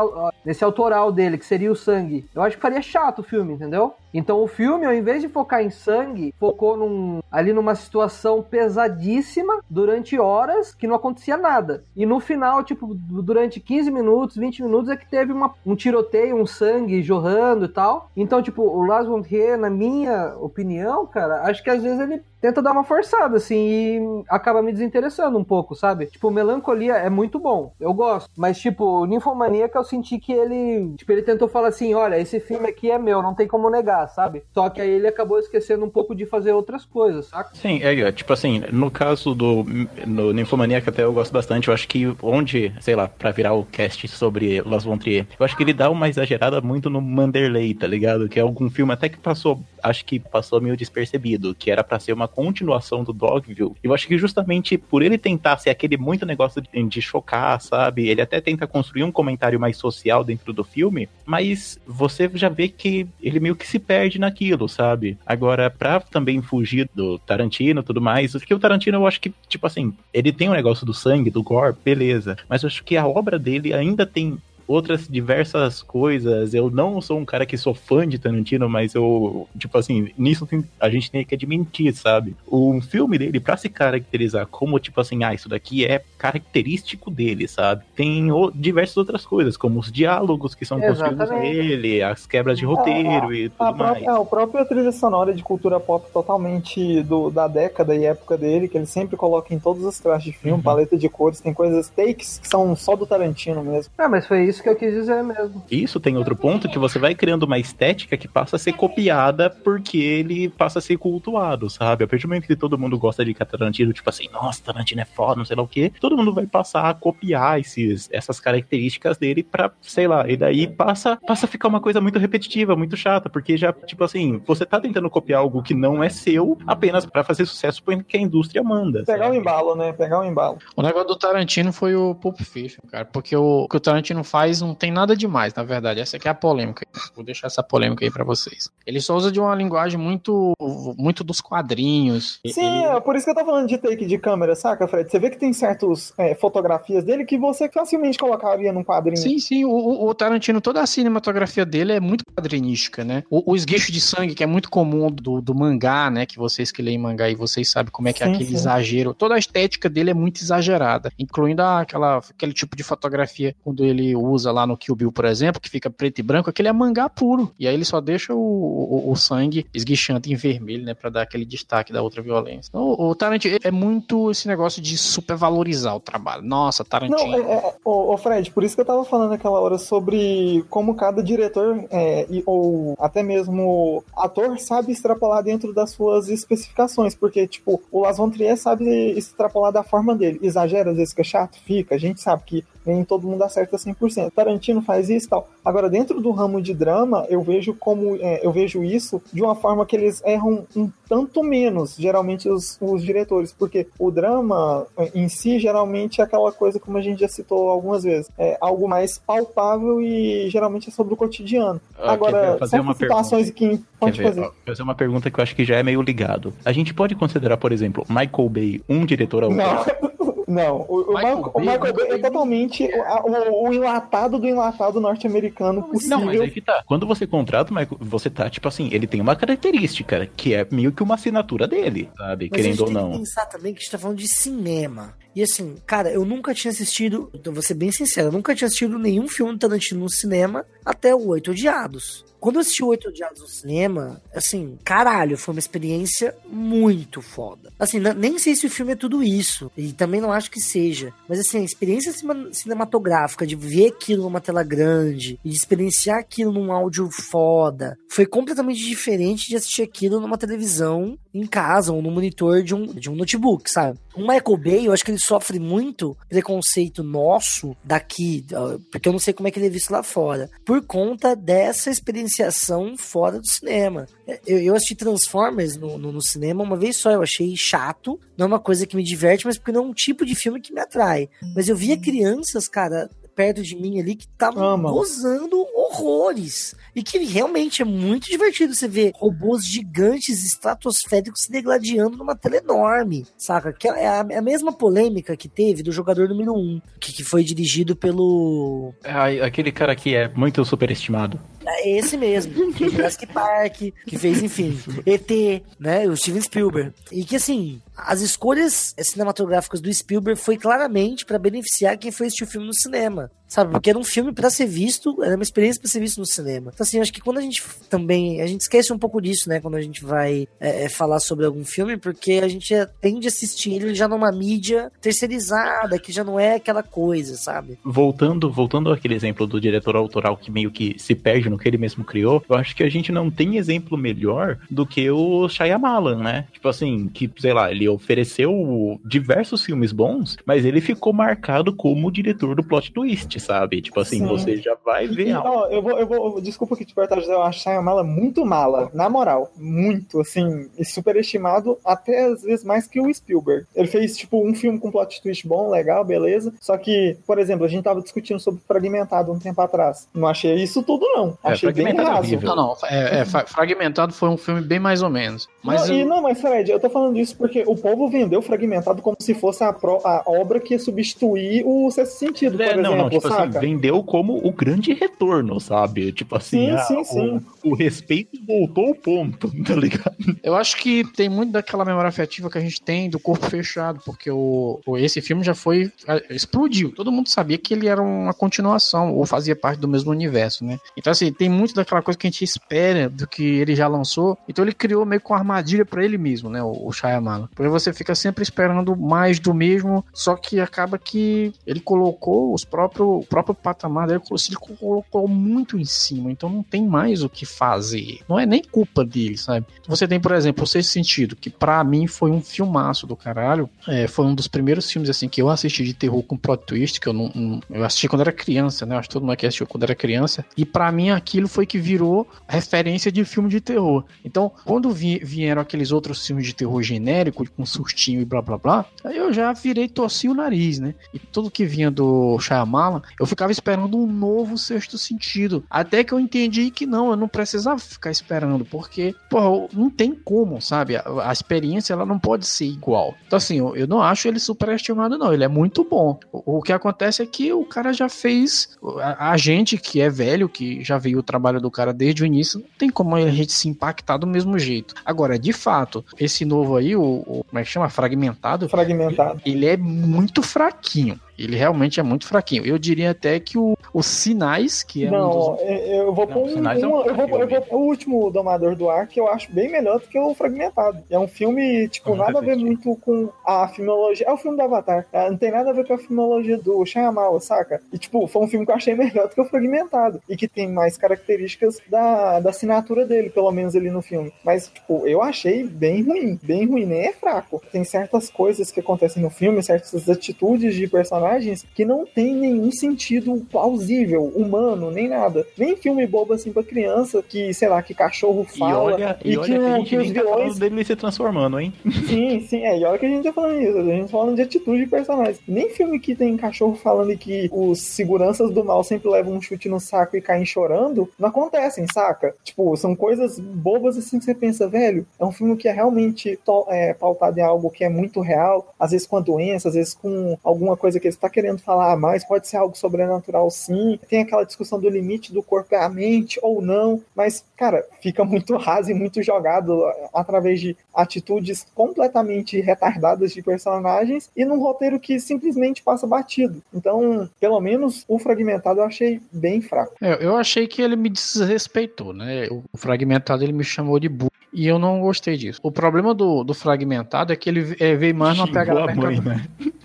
nesse autoral dele, que seria o sangue, eu acho que faria chato o filme, entendeu? Então o filme, ao invés de focar em sangue, focou num, ali numa situação pesadíssima durante horas que não acontecia nada. E no final, tipo, durante 15 minutos, 20 minutos é que teve uma- um tiroteio, um sangue jorrando e tal. Então, tipo, o Lars von Trier, na minha opinião, cara, acho que às vezes ele tenta dar uma forçada, assim, e acaba me desinteressando um pouco, sabe? Tipo, Melancolia é muito bom, eu gosto. Mas, tipo, Ninfomaníaca eu senti que ele, tipo, ele tentou falar assim, olha, esse filme aqui é meu, não tem como negar, sabe? Só que aí ele acabou esquecendo um pouco de fazer outras coisas, saca? Sim, é, tipo assim, no caso do no Ninfomaníaca até eu gosto bastante, eu acho que onde, sei lá, pra virar o cast sobre Las Von eu acho que ele dá uma exagerada muito no Manderley, tá ligado? Que é algum filme até que passou, acho que passou meio despercebido, que era pra ser uma continuação do Dogville. Eu acho que justamente por ele tentar ser aquele muito negócio de, de chocar, sabe? Ele até tenta construir um comentário mais social dentro do filme, mas você já vê que ele meio que se perde naquilo, sabe? Agora, pra também fugir do Tarantino e tudo mais, porque o Tarantino eu acho que, tipo assim, ele tem o negócio do sangue, do gore, beleza, mas eu acho que a obra dele ainda tem outras diversas coisas. Eu não sou um cara que sou fã de Tarantino, mas eu, tipo assim, nisso tem- a gente tem que admitir, sabe? Um filme dele, pra se caracterizar como, tipo assim, ah, isso daqui é característico dele, sabe? Tem o- diversas outras coisas, como os diálogos que são construídos Exatamente. nele, as quebras de roteiro e A tudo mais. própria, a própria trilha sonora de cultura pop totalmente do, da década e época dele, que ele sempre coloca em todos os trajes de Uhum. filme, paleta de cores, tem coisas, takes que são só do Tarantino mesmo. Ah, mas foi isso que eu quis dizer mesmo. Isso tem outro ponto que você vai criando uma estética que passa a ser copiada porque ele passa a ser cultuado, sabe? A partir do momento que todo mundo gosta de Tarantino, tipo assim, nossa, Tarantino é foda, não sei lá o quê, todo mundo vai passar a copiar esses, essas características dele pra, sei lá, e daí passa, passa a ficar uma coisa muito repetitiva, muito chata, porque já, tipo assim, você tá tentando copiar algo que não é seu apenas pra fazer sucesso porque a indústria manda. Pegar o sabe? embalo, né? Pegar o embalo. O negócio do Tarantino foi o Pulp Fiction, cara. Porque o, o que o Tarantino faz não tem nada demais, na verdade. Essa aqui é a polêmica. Vou deixar essa polêmica aí pra vocês. Ele só usa de uma linguagem muito, muito dos quadrinhos. Sim, Ele- é por isso que eu tô falando de take de câmera, saca, Fred? Você vê que tem certas fotografias dele que você facilmente colocaria num quadrinho. Sim, sim, o, o- Tarantino, toda a cinematografia dele é muito quadrinística, né? O, o esguicho de sangue, que é muito comum do, do mangá, né? Que vocês que leem mangá e vocês sabem como é que é Sim, aquele sim. exagero. Toda a estética dele é muito exagerada, incluindo aquela, aquele tipo de fotografia quando ele usa lá no Kill Bill, por exemplo, que fica preto e branco, aquele é mangá puro. E aí ele só deixa o, o, o sangue esguichando em vermelho, né? Pra dar aquele destaque da outra violência. Então, o Tarantino é muito esse negócio de supervalorizar o trabalho. Nossa, Tarantino. Não, é, é, ô, ô, Fred, por isso que eu tava falando naquela hora sobre como cada diretor é, e, ou até mesmo ator sabe extrapolar dentro das suas especificações, porque, tipo, o Las Von Trier sabe extrapolar da forma dele. Exagera, às vezes fica chato, fica. A gente sabe que nem todo mundo acerta 100%. Tarantino faz isso e tal. Agora, dentro do ramo de drama, eu vejo como é, eu vejo isso de uma forma que eles erram um tanto menos, geralmente, os, os diretores, porque o drama em si, geralmente, é aquela coisa, como a gente já citou algumas vezes, é algo mais palpável e geralmente é sobre o cotidiano. Ah, Agora, ver? fazer uma situações que Quer pode ver? fazer. Ó, fazer uma pergunta que eu acho que já é meio ligado. A gente pode considerar, por exemplo, Michael Bay um diretor autoral? Não, não. O, o Michael Michael, o Bay, Michael Bay é totalmente o, o- o enlatado do enlatado norte-americano possível. Não, mas aí que tá. Quando você contrata o Michael, você tá, tipo assim, ele tem uma característica, que é meio que uma assinatura dele, sabe? Mas a Querendo gente ou tem que não. pensar também que a gente tá falando de cinema. E assim, cara, eu nunca tinha assistido, então vou ser bem sincero, eu nunca tinha assistido nenhum filme do Tarantino no cinema até o Oito Odiados. Quando eu assisti Oito Odiados no cinema, assim, caralho, foi uma experiência muito foda. Assim, nem sei se o filme é tudo isso, e também não acho que seja. Mas assim, a experiência cinematográfica de ver aquilo numa tela grande e de experienciar aquilo num áudio foda, foi completamente diferente de assistir aquilo numa televisão em casa ou no monitor de um, de um notebook, sabe? O Michael Bay, eu acho que ele sofre muito preconceito nosso daqui, porque eu não sei como é que ele é visto lá fora, por conta dessa experienciação fora do cinema. Eu, eu assisti Transformers no, no, no cinema uma vez só, eu achei chato, não é uma coisa que me diverte, mas porque não é um tipo de filme que me atrai. Mas eu via crianças, cara, perto de mim ali que estavam Amam. gozando horrores. E que realmente é muito divertido você ver robôs gigantes estratosféricos se degladiando numa tela enorme, saca? Que é a, é a mesma polêmica que teve do jogador número 1, que, que foi dirigido pelo. É, aquele cara que é muito superestimado. É esse mesmo, Jurassic Park, que fez, enfim, ET, né? O Steven Spielberg. E que, assim, as escolhas cinematográficas do Spielberg foi claramente pra beneficiar quem foi assistir o filme no cinema. Sabe? Porque era um filme pra ser visto, era uma experiência pra ser visto no cinema. Então, assim, acho que quando a gente também. A gente esquece um pouco disso, né? Quando a gente vai é, é, falar sobre algum filme, porque a gente é, tende a assistir ele já numa mídia terceirizada, que já não é aquela coisa, sabe? Voltando, voltando àquele exemplo do diretor autoral que meio que se perde no que ele mesmo criou, eu acho que a gente não tem exemplo melhor do que o Shyamalan, né? Tipo assim, que, sei lá, ele ofereceu diversos filmes bons, mas ele ficou marcado como o diretor do plot twist, sabe? Tipo assim, Sim. você já vai ver algo. ó, eu vou, eu vou, desculpa que te cortar, José, eu acho Shyamala muito mala, na moral, muito, assim, e superestimado até às vezes mais que o Spielberg. Ele fez, tipo, um filme com plot twist bom, legal, beleza, só que, por exemplo, a gente tava discutindo sobre Fragmentado um tempo atrás. Não achei isso tudo, não. É, Achei bem Fragmentado é raso. Não, não, é, é, Fra- Fragmentado foi um filme bem mais ou menos. Mas não, eu- e não, mas Fred, eu tô falando isso porque o povo vendeu Fragmentado como se fosse a, pro- a obra que ia substituir o Sexto Sentido, por É, exemplo, não, não, tipo assim, saca? vendeu como o grande retorno, sabe? Tipo assim, Sim, ah, sim, o- sim. O, respeito voltou ao ponto, tá ligado? Eu acho que tem muito daquela memória afetiva que a gente tem do corpo fechado, porque o, o- esse filme já foi. explodiu. Todo mundo sabia que ele era uma continuação, ou fazia parte do mesmo universo, né? Então, assim, tem muito daquela coisa que a gente espera do que ele já lançou. Então, ele criou meio que uma armadilha pra ele mesmo, né? O, o Shyamalan. Porque você fica sempre esperando mais do mesmo, só que acaba que ele colocou os próprios, o próprio patamar dele, ele colocou muito em cima. Então, não tem mais o que fazer. Não é nem culpa dele, sabe? Você tem, por exemplo, o Sexto Sentido, que pra mim foi um filmaço do caralho. É, foi um dos primeiros filmes, assim, que eu assisti de terror com plot twist, que eu não, não- eu assisti quando era criança, né? Acho que todo mundo aqui assistiu quando era criança. E pra mim aquilo foi que virou referência de filme de terror. Então, quando vi- vieram aqueles outros filmes de terror genérico, com sustinho e blá blá blá, eu já virei, torci o nariz, né? E tudo que vinha do Shyamalan, eu ficava esperando um novo Sexto Sentido. Até que eu entendi que não, eu não precisava ficar esperando, porque, porra, não tem como, sabe? A, a experiência, ela não pode ser igual. Então, assim, eu, eu não acho ele superestimado, não. Ele é muito bom. O, o que acontece é que o cara já fez. A, a gente que é velho, que já viu o trabalho do cara desde o início, não tem como a gente se impactar do mesmo jeito. Agora, de fato, esse novo aí, o, o- como é que chama? Fragmentado, Fragmentado. ele é muito fraquinho. Ele realmente é muito fraquinho. Eu diria até que o, os sinais, que é um Não, dos. é- eu vou pôr um, é um eu vou, eu vou- o último Domador do Ar que eu acho bem melhor do que o Fragmentado. É um filme, tipo, nunca nada a ver muito com a filmologia. É o filme do Avatar. tá? Não tem nada a ver com a filmologia do Shyamalan, saca? E, tipo, foi um filme que eu achei melhor do que o Fragmentado. E que tem mais características da, da assinatura dele, pelo menos ali no filme. Mas, tipo, eu achei bem ruim. Bem ruim, nem é fraco. Tem certas coisas que acontecem no filme, certas atitudes de personagem personagens que não tem nenhum sentido plausível, humano, nem nada. Nem filme bobo assim pra criança, que, sei lá, que cachorro E fala. olha, e que, olha que a o- gente que os tá vilões. dele se transformando, hein? Sim, sim, é. E olha que a gente tá falando isso. A gente tá falando de atitude de personagens. Nem filme que tem cachorro falando que os seguranças do mal sempre levam um chute no saco e caem chorando, não acontecem, saca? Tipo, são coisas bobas assim que você pensa, velho. É um filme que é realmente é, pautado em algo que é muito real, às vezes com a doença, às vezes com alguma coisa que ele está querendo falar, mas pode ser algo sobrenatural sim. Tem aquela discussão do limite do corpo é a mente ou não, mas, cara, fica muito raso e muito jogado através de atitudes completamente retardadas de personagens e num roteiro que simplesmente passa batido. Então, pelo menos o fragmentado eu achei bem fraco. É, eu achei que ele me desrespeitou, né? O fragmentado ele me chamou de burro. E eu não gostei disso. O problema do, do fragmentado é que ele é, veio mais numa Xingou pegada a mãe, né?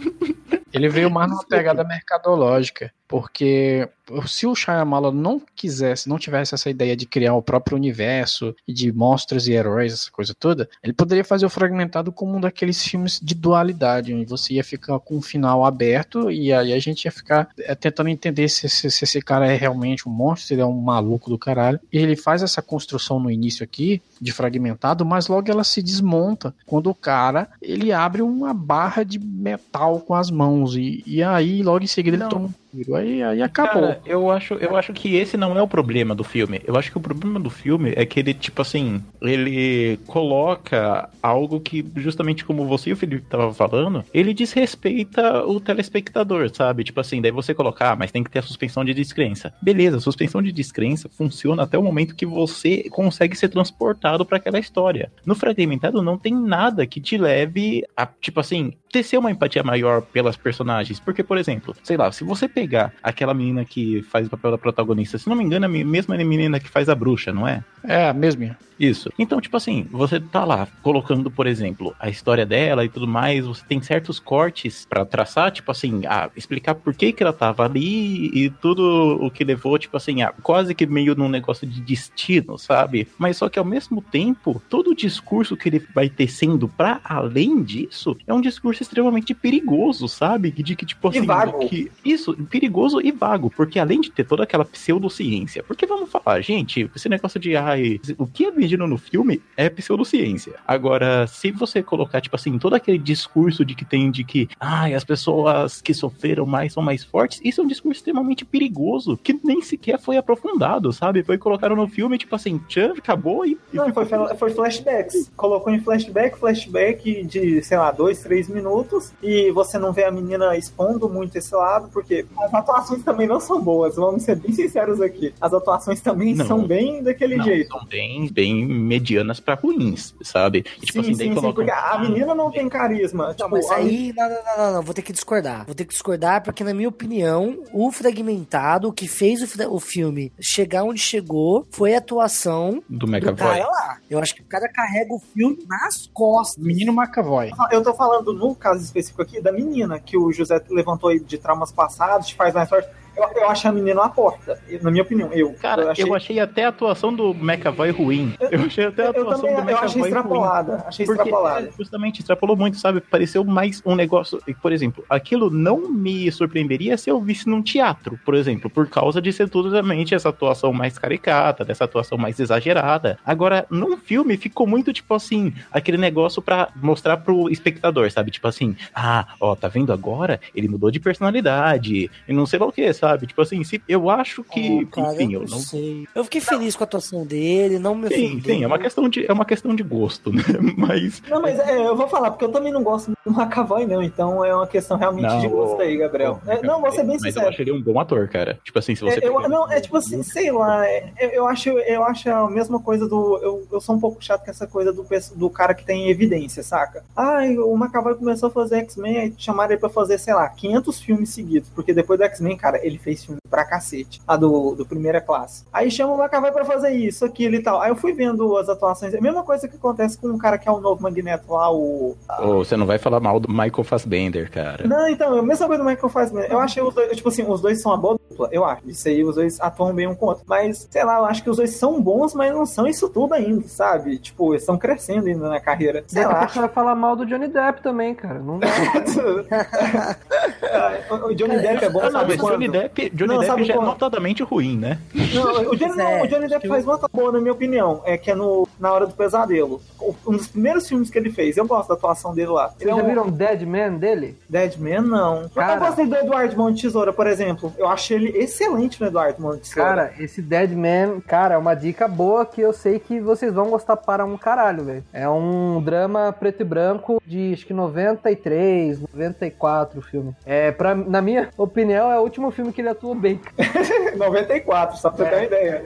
Ele veio mais numa pegada mercadológica. Porque se o Shyamala não quisesse, não tivesse essa ideia de criar o próprio universo e de monstros e heróis, essa coisa toda, ele poderia fazer o Fragmentado como um daqueles filmes de dualidade, onde você ia ficar com um final aberto e aí a gente ia ficar é, tentando entender se, se- se esse cara é realmente um monstro, se ele é um maluco do caralho. E ele faz essa construção no início aqui, de Fragmentado, mas logo ela se desmonta quando o cara ele abre uma barra de metal com as mãos e, e aí logo em seguida Não. ele toma um tiro. Aí, aí acabou. Cara, eu acho, eu acho que esse não é o problema do filme. Eu acho que o problema do filme é que ele, tipo assim, ele coloca algo que, justamente como você e o Felipe tava falando, ele desrespeita o telespectador, sabe? Tipo assim, daí você colocar, ah, mas tem que ter a suspensão de descrença. Beleza, a suspensão de descrença funciona até o momento que você consegue ser transportado pra aquela história. No fragmentado não tem nada que te leve a, tipo assim, tecer uma empatia maior pelas personagens. Porque, por exemplo, sei lá, se você pegar aquela menina que faz o papel da protagonista, se não me engano, é a mesma menina que faz a bruxa, não é? É, mesmo. Isso. Então, tipo assim, você tá lá colocando, por exemplo, a história dela e tudo mais, você tem certos cortes pra traçar, tipo assim, a explicar por que que ela tava ali e tudo o que levou, tipo assim, a, quase que meio num negócio de destino, sabe? Mas só que ao mesmo tempo, todo o discurso que ele vai tecendo pra além disso é um discurso extremamente perigoso, sabe? De que, tipo assim, que isso, perigoso e vago, porque além de ter toda aquela pseudociência, porque vamos falar, gente, esse negócio de ai, o que é vendido no filme é pseudociência. Agora, se você colocar, tipo assim, todo aquele discurso de que tem de que ai, as pessoas que sofreram mais são mais fortes, isso é um discurso extremamente perigoso, que nem sequer foi aprofundado, sabe? Foi colocaram no filme, tipo assim, tchan, acabou e. e Não, foi, foi flashbacks. Colocou em flashback, flashback de, sei lá, dois, três minutos. E você não vê a menina expondo muito esse lado, porque as atuações também não são boas, vamos ser bem sinceros aqui. As atuações também Não. são bem daquele Não, jeito. são bem, bem medianas pra ruins, sabe? E, tipo sim, assim, sim, sim, porque a menina não tem carisma. Não, tipo, mas a- aí, não, não, não, não, não, vou ter que discordar. Vou ter que discordar porque, na minha opinião, o fragmentado, o que fez o, o filme chegar onde chegou, foi a atuação do do McAvoy. cara lá. Eu acho que o cara carrega o filme nas costas. Menino McAvoy. Eu tô falando no caso específico aqui da menina que o José levantou aí de traumas passados, faz mais forte. Eu, eu acho a menina uma porta, na minha opinião. Eu, Cara, eu achei... até a atuação do McAvoy ruim. Eu achei até a eu atuação também do eu McAvoy achei ruim. extrapolada. Achei extrapolada. é, justamente, extrapolou muito, sabe? Pareceu mais um negócio. Por exemplo, aquilo não me surpreenderia se eu visse num teatro, por exemplo, por causa de ser tudo essa atuação mais caricata, dessa atuação mais exagerada. Agora, num filme ficou muito tipo assim, aquele negócio pra mostrar pro espectador, sabe? Tipo assim, ah, ó, tá vendo agora? Ele mudou de personalidade e não sei lá o que, sabe? Tipo assim, se, eu acho que, Ah, cara, enfim, eu eu não não sei. Eu fiquei feliz com a atuação dele, não me Sim, ofendeu. sim, é uma questão de, é uma questão de gosto, né? Mas Não, mas é, eu vou falar, porque eu também não gosto do McAvoy, não. Então é uma questão realmente Não, de gosto aí, Gabriel. Pô, É, não, vou ser bem Mas eu sincero. acho ele um bom ator, cara. Tipo assim, se você. É, eu, pegar- não, é tipo assim, sei lá, é, eu, eu acho, eu acho a mesma coisa do. Eu, eu sou um pouco chato com essa coisa do, do cara que tem evidência, saca? Ai, o McAvoy começou a fazer X-Men, aí chamaram ele pra fazer, sei lá, 500 filmes seguidos, porque depois do X-Men, cara, ele fez filme pra cacete, a do, do primeira classe. Aí chama o McAvoy pra fazer isso, aquilo e tal. Aí eu fui vendo as atuações, é a mesma coisa que acontece com um cara que é o novo Magneto lá, o. Ô, você não vai falar mal do Michael Fassbender, cara. Não, então, é a mesma coisa do Michael Fassbender. Eu achei os dois, tipo assim, os dois são uma boa dupla, eu acho. Isso aí, os dois atuam bem um com o outro. Mas, sei lá, eu acho que os dois são bons, mas não são isso tudo ainda, sabe? Tipo, eles estão crescendo ainda na carreira. Sei Daqui a lá. você vai falar mal do Johnny Depp também, cara. Não dá. o o Johnny Depp é bom, não, sabe mas Johnny quando? Depp, Johnny Não, Depp já é quando? notadamente ruim, né? Não, o Johnny, não, É, o Johnny Depp faz nota boa, na minha opinião. É que é no Na Hora do Pesadelo. Um dos primeiros filmes que ele fez. Eu gosto da atuação dele lá. Vocês é já um viram Dead Man dele? Dead Man, não. Cara. Eu gostei do Eduardo Mão de Tesoura, por exemplo. Eu achei ele excelente no Eduardo Mão de Tesoura. Cara, esse Dead Man, cara, é uma dica boa que eu sei que vocês vão gostar para um caralho, velho. É um drama preto e branco de acho que 93, 94 o filme. É, pra, na minha opinião, é o último filme que ele atuou bem. 94, só pra você ter uma ideia.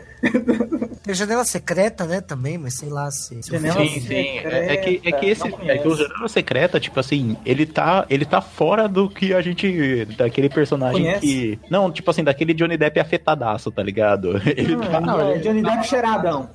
Tem janela secreta, né, também, mas sei lá se. Janela Sim, sim. É, é que, é que esse. Não É que o. Janela Secreta, tipo assim, ele tá, ele tá fora do que a gente. Daquele personagem Conhece? que. Não, tipo assim, daquele Johnny Depp afetadaço, tá ligado? Ele tá. Não, é ele- Johnny Depp cheiradão.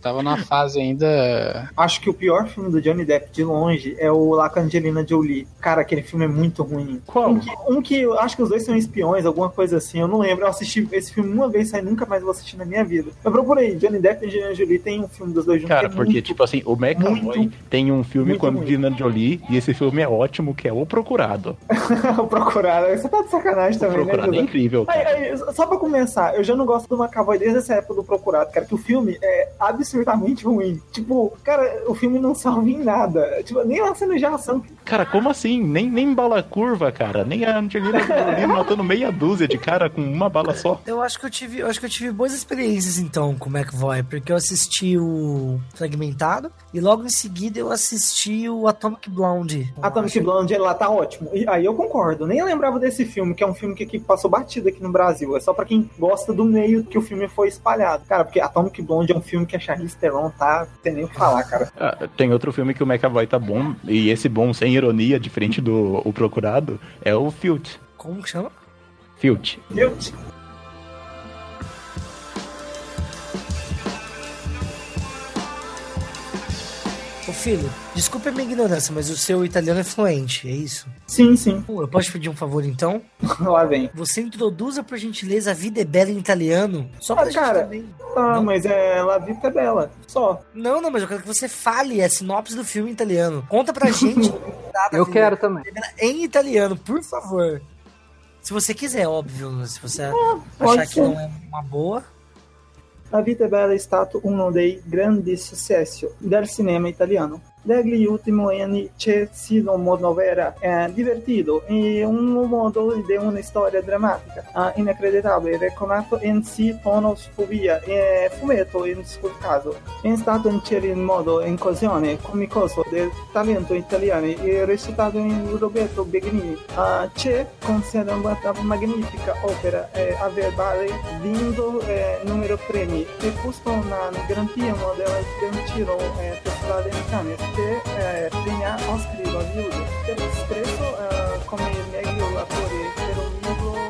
Tava na fase ainda. Acho que o pior filme do Johnny Depp de longe é o lá com a Angelina Jolie. Cara, aquele filme é muito ruim. Qual? Um que, um que eu acho que os dois são espiões, alguma coisa assim. Eu não lembro. Eu assisti esse filme uma vez, aí nunca mais vou assistir na minha vida. Eu procurei. Johnny Depp e Angelina Jolie tem um filme dos dois juntos. Cara, é porque, muito... tipo assim, o McAvoy tem um filme muito com a. Angelina Jolie e esse filme é ótimo, que é O Procurado. o Procurado. Você tá de sacanagem O também, né, Procurado é Duda? incrível, Aí, aí, só pra começar, eu já não gosto do McAvoy desde essa época do Procurado, cara, que o filme é absurdamente ruim. Tipo, cara, o filme não salva em nada. Tipo, nem uma cena de ação. Cara, como assim? Nem, nem bala curva, cara. Nem a Angelina Jolie matando meia dúzia de cara com uma bala só. Eu acho que eu tive, eu acho que eu tive boas experiências então com o McVoy, porque eu assisti o Fragmentado e logo em seguida eu assisti o Atomic Blonde. Atomic Blonde lá tá ótimo. E aí eu concordo. Nem lembrava desse filme, que é um filme que, que passou batido aqui no Brasil. É só pra quem gosta do meio que o filme foi espalhado. Cara, porque Atomic Blonde é um filme que a Charlize Theron tá. Tem nem o que falar, cara. Ah, tem outro filme que o McAvoy tá bom, e esse bom sem ironia, diferente do O Procurado, é o Filch. Como que chama? Ô filho, desculpe a minha ignorância, mas o seu italiano é fluente, é isso? Sim, sim. Pô, Eu posso te pedir um favor então? Lá vem. Você introduza por gentileza a vida é bela em italiano. Só pra Ah, gente cara. também. Tá, Não. mas é La Vita é Bela. Só. Não, não, mas eu quero que você fale a sinopse do filme em italiano. Conta pra gente. nada, Eu filho. quero também. Em italiano, por favor. Se você quiser, óbvio. Se você pode achar que ser. não é uma boa. La Vita Bella è stato uno dei grandi successi del cinema italiano. Negli ultimi anni c'è sido un monovera eh, divertito e un modo di una storia drammatica, eh, inacreditabile, raccontato in sì tono e fumetto in quel caso. È stato in modo inclusione comicoso del talento italiano e recitato in Roberto Begnini. Eh, c'è considerata magnifica opera e aver vinto eh, numero premi e questo è una garanzia della del giro eh, festival in Cannes che eh, premia Oscar di Hollywood per spesso eh, come meglio attore per un libro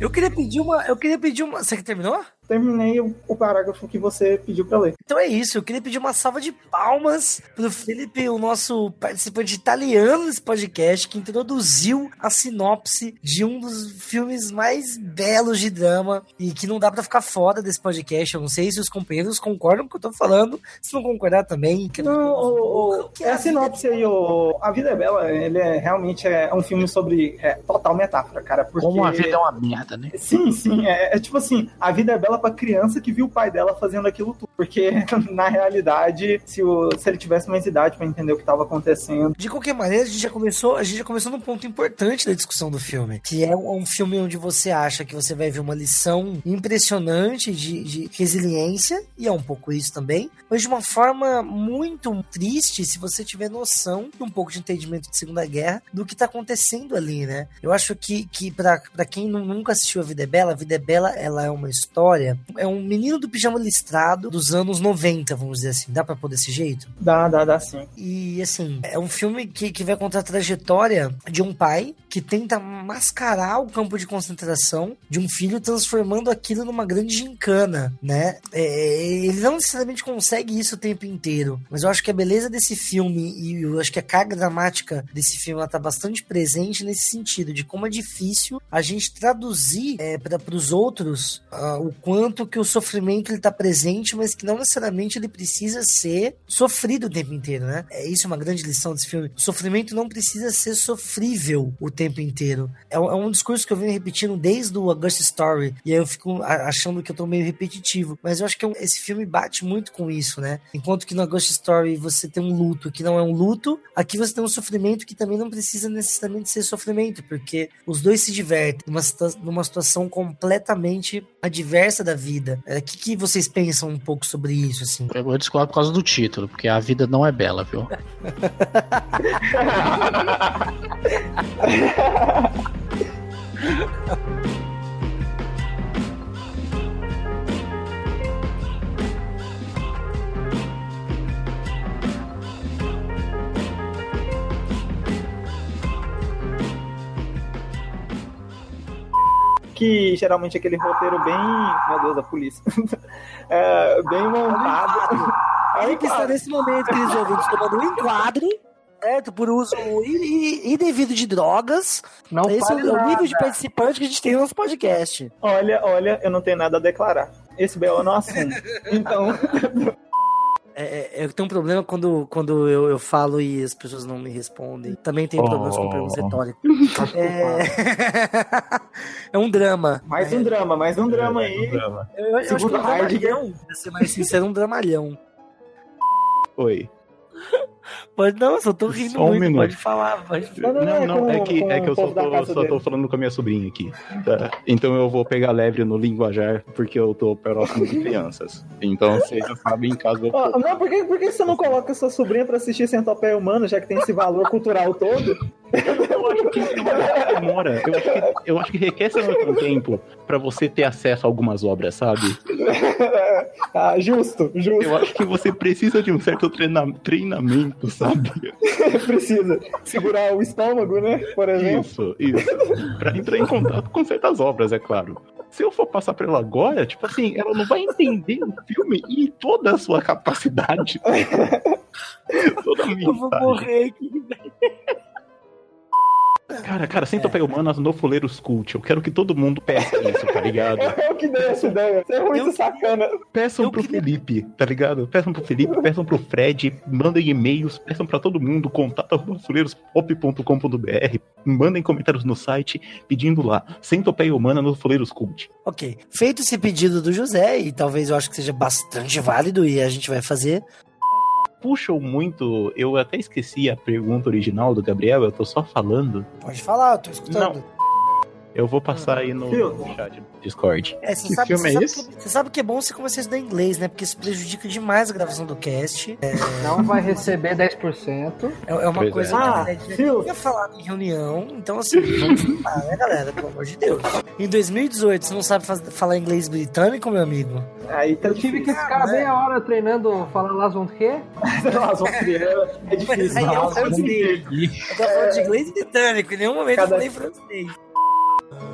Eu queria pedir uma. Eu queria pedir uma. Você que terminou? Terminei o, o parágrafo que você pediu pra ler. Então é isso, eu queria pedir uma salva de palmas pro Felipe, o nosso participante italiano desse podcast, que introduziu a sinopse de um dos filmes mais belos de drama e que não dá pra ficar fora desse podcast. Eu não sei se os companheiros concordam com o que eu tô falando, se não concordar também. Que Não, o, o, que é a sinopse aí, o, A Vida é Bela, ele é realmente é um filme sobre é, total metáfora, cara. Porque... Como a vida é uma merda, né? Sim, sim. É, é tipo assim, a vida é bela pra criança que viu o pai dela fazendo aquilo tudo. Porque, na realidade, se, o, se ele tivesse mais idade pra entender o que tava acontecendo. De qualquer maneira, a gente já começou, a gente já começou num ponto importante da discussão do filme, que é um, filme onde você acha que você vai ver uma lição impressionante de, de resiliência, e é um pouco isso também, mas de uma forma muito triste se você tiver noção de um pouco de entendimento de Segunda Guerra do que tá acontecendo ali, né? Eu acho que, que para quem nu- nunca assistiu A Vida é Bela, A Vida é Bela, ela é uma história, é um menino do pijama listrado dos anos 90, vamos dizer assim. Dá pra pôr desse jeito? Dá, dá, dá sim. E assim, é um filme que, que vai contar a trajetória de um pai que tenta mascarar o campo de concentração de um filho, transformando aquilo numa grande gincana, né? É, ele não necessariamente consegue isso o tempo inteiro, mas eu acho que a beleza desse filme e eu acho que a carga dramática desse filme ela tá bastante presente nesse sentido, de como é difícil a gente traduzir é, para os outros ah, o, quanto que o sofrimento ele tá presente, mas que não necessariamente ele precisa ser sofrido o tempo inteiro, né? É isso é uma grande lição desse filme. O sofrimento não precisa ser sofrível o tempo inteiro. É, um- é um discurso que eu venho repetindo desde o August Story, e aí eu fico achando que eu tô meio repetitivo, mas eu acho que é esse filme bate muito com isso, né? Enquanto que no Ghost Story você tem um luto que não é um luto, aqui você tem um sofrimento que também não precisa necessariamente ser sofrimento, porque os dois se divertem numa, numa situação completamente adversa da vida. O que, que vocês pensam um pouco sobre isso, assim? Eu vou discordar por causa do título, porque a vida não é bela, viu? que geralmente é aquele roteiro bem. Meu Deus, a polícia. É, bem montado. É um que está nesse momento, queridos ouvintes, tomando um enquadro, certo? Por uso indevido de drogas. Não Esse é o nada. nível de participante que a gente tem no nosso podcast. Olha, olha, eu não tenho nada a declarar. Esse BO eu não assumo. Então, É, é, eu tenho um problema quando, quando eu, eu falo e as pessoas não me respondem. Também tenho problemas com perguntas retóricas. É... é um drama. mais um drama, mais um drama aí. Drama. Eu, eu acho que é um dramalhão. Pra ser mais sincero, um dramalhão. Oi. Pode não, eu só tô rindo Só um muito. minuto. Pode falar. Pode... Não, não, não, é é que, é que eu só, tô, só tô falando com a minha sobrinha aqui. tá? Então eu vou pegar leve no linguajar, porque eu tô próximo de crianças. Então vocês já sabem em casa. Ó, não, por que, por que você não coloca sua sobrinha pra assistir Centopeia Humano, já que tem esse valor cultural todo? Eu acho que demora. Eu acho que, eu acho que requer certo tempo pra você ter acesso a algumas obras, sabe? ah, justo, justo. Eu acho que você precisa de um certo treina- treinamento, sabe? Precisa segurar o estômago, né? Por exemplo. Isso, isso. Pra entrar em contato com certas obras, é claro. Se eu for passar pra ela agora, tipo assim, ela não vai entender o filme em toda a sua capacidade. toda a Eu vou morrer aqui. Cara, cara, sem topeia humanas no Fuleiros Cult. Eu quero que todo mundo peça isso, tá ligado? Eu que dei essa ideia. Você é muito Eu- sacana. Peçam Eu pro Felipe, tá ligado? Peçam pro Felipe, peçam pro Fred, mandem e-mails, peçam pra todo mundo, contato.fuleirospop.com.br, mandem comentários no site pedindo lá, sem topeia humana no Fuleiros Cult. Ok. Feito esse pedido do José, e talvez eu acho que seja bastante válido, e a gente vai fazer. Puxam muito, eu até esqueci a pergunta original do Gabriel, eu tô só falando. Pode falar, eu tô escutando. Eu vou passar aí no, chat do Discord. É, você Que sabe, filme é sabe? Que, você sabe que é bom você começar a estudar inglês, né? Porque isso prejudica demais a gravação do cast. É, Não vai receber 10%. é é uma Pois coisa é. Ah, que a gente Phil. ia falar em reunião, então assim, vamos estudar, né, galera? Pelo amor de Deus. Em 2018, você não sabe faz- falar inglês britânico, meu amigo? Aí tá Eu tive que ficar né? meia hora treinando falar Las Vont quê? Nossa, é difícil. Aí é o francês. Eu tô falando de inglês britânico, em nenhum momento Cada- eu falei francês.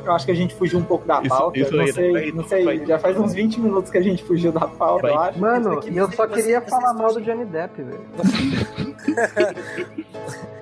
Eu acho que a gente fugiu um pouco da Isso- pauta. isso não aí, sei, não sei. vai- já faz uns 20 minutos que a gente fugiu da pauta, eu acho. Mano, e eu só queria falar mal do Johnny Depp, velho.